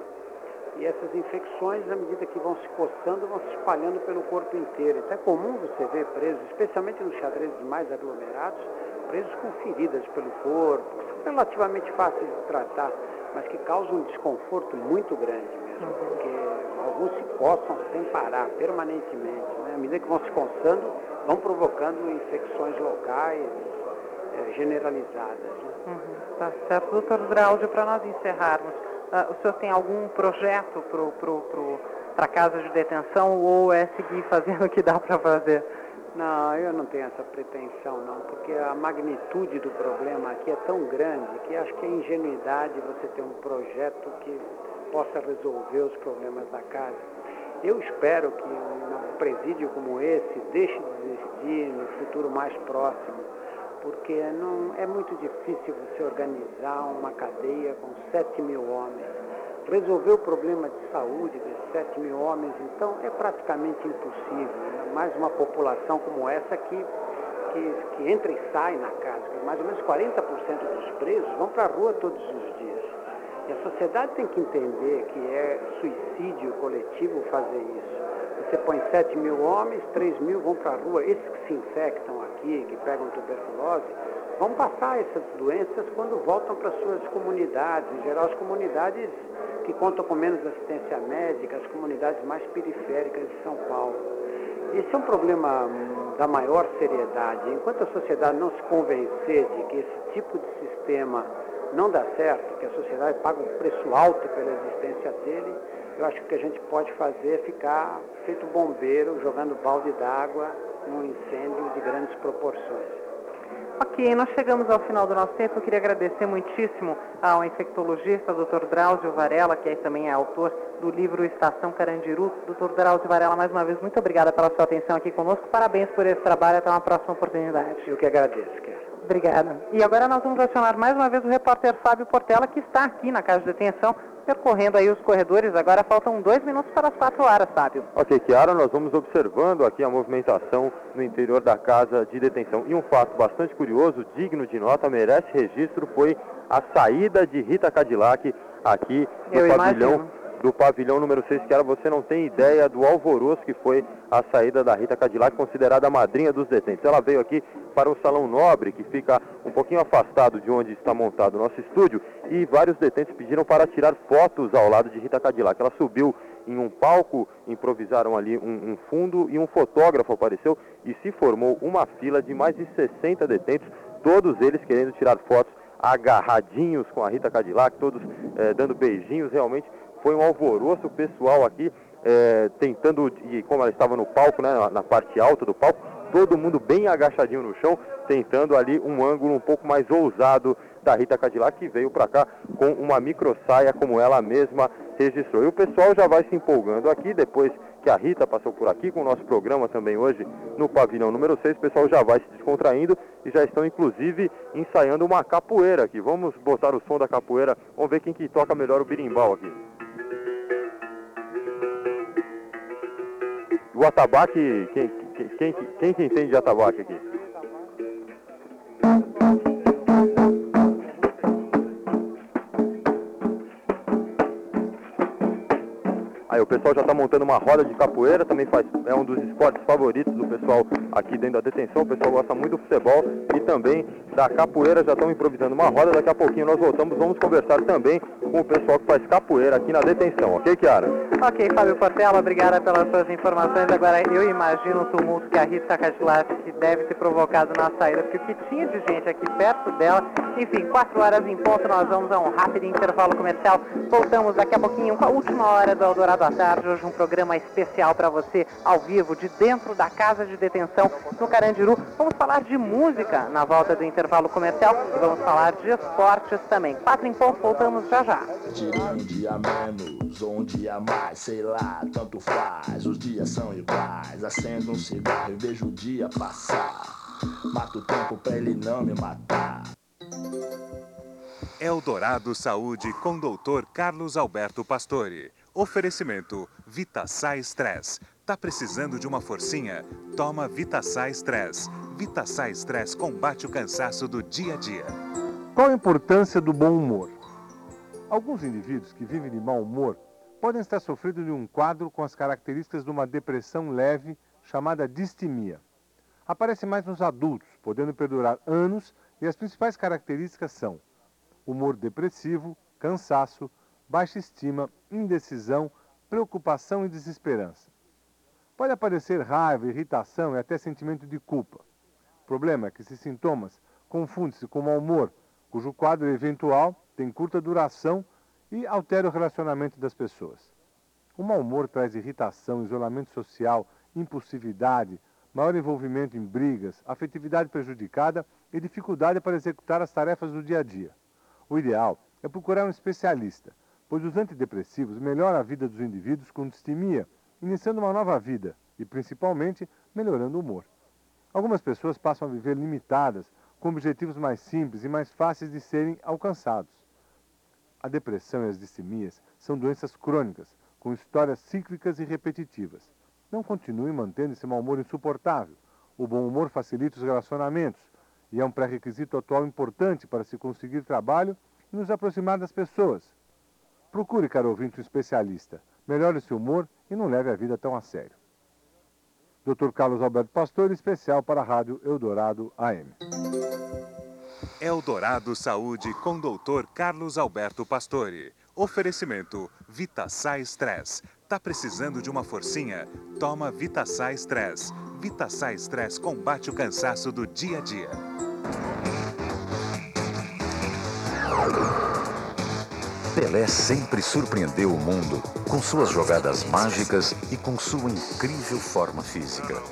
E essas infecções, à medida que vão se coçando, vão se espalhando pelo corpo inteiro. Então é comum você ver presos, especialmente nos xadrezes mais aglomerados, presos com feridas pelo corpo, que são relativamente fáceis de tratar, mas que causam um desconforto muito grande mesmo, porque alguns se coçam sem parar, permanentemente. Né? À medida que vão se coçando, vão provocando infecções locais é, generalizadas. Né? Uhum, tá certo. Doutor Drauzio, para nós encerrarmos, uh, o senhor tem algum projeto para pro, pro, a casa de detenção ou é seguir fazendo o que dá para fazer? Não, eu não tenho essa pretensão não, porque a magnitude do problema aqui é tão grande que acho que é ingenuidade você ter um projeto que possa resolver os problemas da casa. Eu espero que um presídio como esse deixe de existir no futuro mais próximo, porque não, é muito difícil você organizar uma cadeia com 7 mil homens. Resolver o problema de saúde desses 7 mil homens, então, é praticamente impossível. Né? Mais uma população como essa que, que, que entra e sai na casa. Mais ou menos 40% dos presos vão para a rua todos os dias. E a sociedade tem que entender que é suicídio coletivo fazer isso. Você põe 7 mil homens, 3 mil vão para a rua. Esses que se infectam aqui, que pegam tuberculose, vão passar essas doenças quando voltam para suas comunidades. Em geral, as comunidades que contam com menos assistência médica, as comunidades mais periféricas de São Paulo. Esse é um problema hum, da maior seriedade. Enquanto a sociedade não se convencer de que esse tipo de sistema não dá certo, que a sociedade paga um preço alto pela existência dele, eu acho que o que a gente pode fazer é ficar feito bombeiro, jogando balde d'água num incêndio de grandes proporções. Ok, nós chegamos ao final do nosso tempo. Eu queria agradecer muitíssimo ao infectologista, Dr. Drauzio Varela, que também é autor do livro Estação Carandiru. Dr. Drauzio Varela, mais uma vez, muito obrigada pela sua atenção aqui conosco. Parabéns por esse trabalho. Até uma próxima oportunidade. Eu que agradeço, Kézia. Obrigada. E agora nós vamos acionar mais uma vez o repórter Fábio Portela, que está aqui na casa de detenção, percorrendo aí os corredores. Agora faltam dois minutos para as quatro horas, Fábio. Ok, Kiara, nós vamos observando aqui a movimentação no interior da casa de detenção. E um fato bastante curioso, digno de nota, merece registro, foi a saída de Rita Cadillac aqui no Eu pavilhão. Imagino do pavilhão número 6, que era você não tem ideia do alvoroço que foi a saída da Rita Cadillac, considerada a madrinha dos detentos. Ela veio aqui para o Salão Nobre, que fica um pouquinho afastado de onde está montado o nosso estúdio, e vários detentos pediram para tirar fotos ao lado de Rita Cadillac. Ela subiu em um palco, improvisaram ali um, um fundo e um fotógrafo apareceu e se formou uma fila de mais de 60 detentos, todos eles querendo tirar fotos agarradinhos com a Rita Cadillac, todos eh, dando beijinhos, realmente foi um alvoroço pessoal aqui, é, tentando, e como ela estava no palco, né, na, na parte alta do palco, todo mundo bem agachadinho no chão, tentando ali um ângulo um pouco mais ousado da Rita Cadillac, que veio para cá com uma micro saia como ela mesma registrou. E o pessoal já vai se empolgando aqui, depois que a Rita passou por aqui com o nosso programa também hoje no pavilhão número 6, o pessoal já vai se descontraindo e já estão inclusive ensaiando uma capoeira aqui. Vamos botar o som da capoeira, vamos ver quem que toca melhor o birimbau aqui. o atabaque, quem, quem, quem, quem entende de atabaque aqui? Aí o pessoal já está montando uma roda de capoeira, também faz, é um dos esportes favoritos do pessoal aqui dentro da detenção. O pessoal gosta muito do futebol e também da capoeira. Já estão improvisando uma roda. Daqui a pouquinho nós voltamos, vamos conversar também com o pessoal que faz capoeira aqui na detenção, ok, Kiara? Ok, Fábio Portela, obrigada pelas suas informações. Agora eu imagino o tumulto que a Rita Cadillac deve ter provocado na saída, porque o que tinha de gente aqui perto dela. Enfim, quatro horas em ponto, nós vamos a um rápido intervalo comercial. Voltamos daqui a pouquinho com a última hora do Eldorado à Tarde. Hoje um programa especial para você, ao vivo, de dentro da casa de detenção no Carandiru. Vamos falar de música na volta do intervalo comercial e vamos falar de esportes também. Quatro em ponto, voltamos já já. Tira um dia menos ou um dia mais, sei lá, tanto faz. Os dias são iguais. Acendo um cigarro e vejo o dia passar. Mato o tempo pra ele não me matar. Eldorado Saúde com Dr. Carlos Alberto Pastore. Oferecimento Vitaçá Stress. Tá precisando de uma forcinha? Toma Vitaçá Stress. Vitaçá Stress combate o cansaço do dia a dia. Qual a importância do bom humor? Alguns indivíduos que vivem de mau humor podem estar sofrendo de um quadro com as características de uma depressão leve chamada distimia. Aparece mais nos adultos, podendo perdurar anos, e as principais características são humor depressivo, cansaço, baixa estima, indecisão, preocupação e desesperança. Pode aparecer raiva, irritação e até sentimento de culpa. O problema é que esses sintomas confundem-se com mau humor, cujo quadro eventual tem curta duração e altera o relacionamento das pessoas. O mau humor traz irritação, isolamento social, impulsividade, maior envolvimento em brigas, afetividade prejudicada e dificuldade para executar as tarefas do dia a dia. O ideal é procurar um especialista, pois os antidepressivos melhoram a vida dos indivíduos com distimia, iniciando uma nova vida e, principalmente, melhorando o humor. Algumas pessoas passam a viver limitadas, com objetivos mais simples e mais fáceis de serem alcançados. A depressão e as distimias são doenças crônicas, com histórias cíclicas e repetitivas. Não continue mantendo esse mau humor insuportável. O bom humor facilita os relacionamentos e é um pré-requisito atual importante para se conseguir trabalho e nos aproximar das pessoas. Procure, caro ouvinte, um especialista. Melhore seu humor e não leve a vida tão a sério. Dr. Carlos Alberto Pastor, especial para a Rádio Eldorado AM. Eldorado Saúde com Dr. Carlos Alberto Pastore. Oferecimento Vitaçá Stress. Tá precisando de uma forcinha? Toma Vitaçá Stress. Vitaçá Stress combate o cansaço do dia a dia. Pelé sempre surpreendeu o mundo com suas jogadas mágicas e com sua incrível forma física.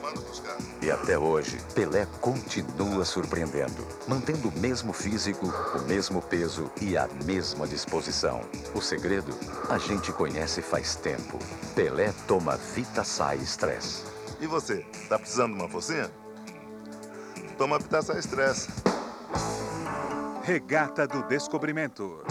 E até hoje, Pelé continua surpreendendo, mantendo o mesmo físico, o mesmo peso e a mesma disposição. O segredo, a gente conhece faz tempo. Pelé toma Vita Sai Stress. E você, tá precisando de uma forcinha? Toma Vita Sai Stress. Regata do Descobrimento.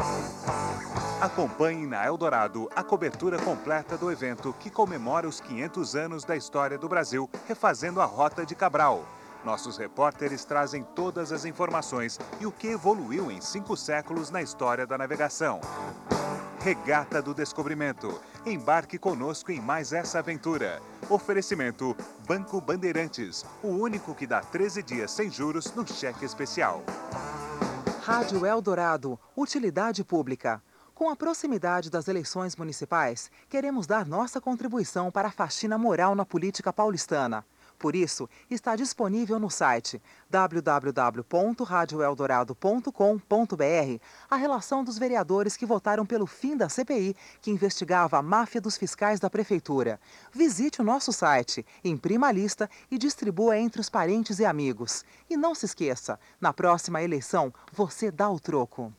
Acompanhe na Eldorado a cobertura completa do evento que comemora os 500 anos da história do Brasil, refazendo a Rota de Cabral. Nossos repórteres trazem todas as informações e o que evoluiu em cinco séculos na história da navegação. Regata do Descobrimento. Embarque conosco em mais essa aventura. Oferecimento Banco Bandeirantes, o único que dá 13 dias sem juros no cheque especial. Rádio Eldorado, utilidade pública. Com a proximidade das eleições municipais, queremos dar nossa contribuição para a faxina moral na política paulistana. Por isso, está disponível no site www.radioeldorado.com.br a relação dos vereadores que votaram pelo fim da CPI que investigava a máfia dos fiscais da Prefeitura. Visite o nosso site, imprima a lista e distribua entre os parentes e amigos. E não se esqueça, na próxima eleição, você dá o troco.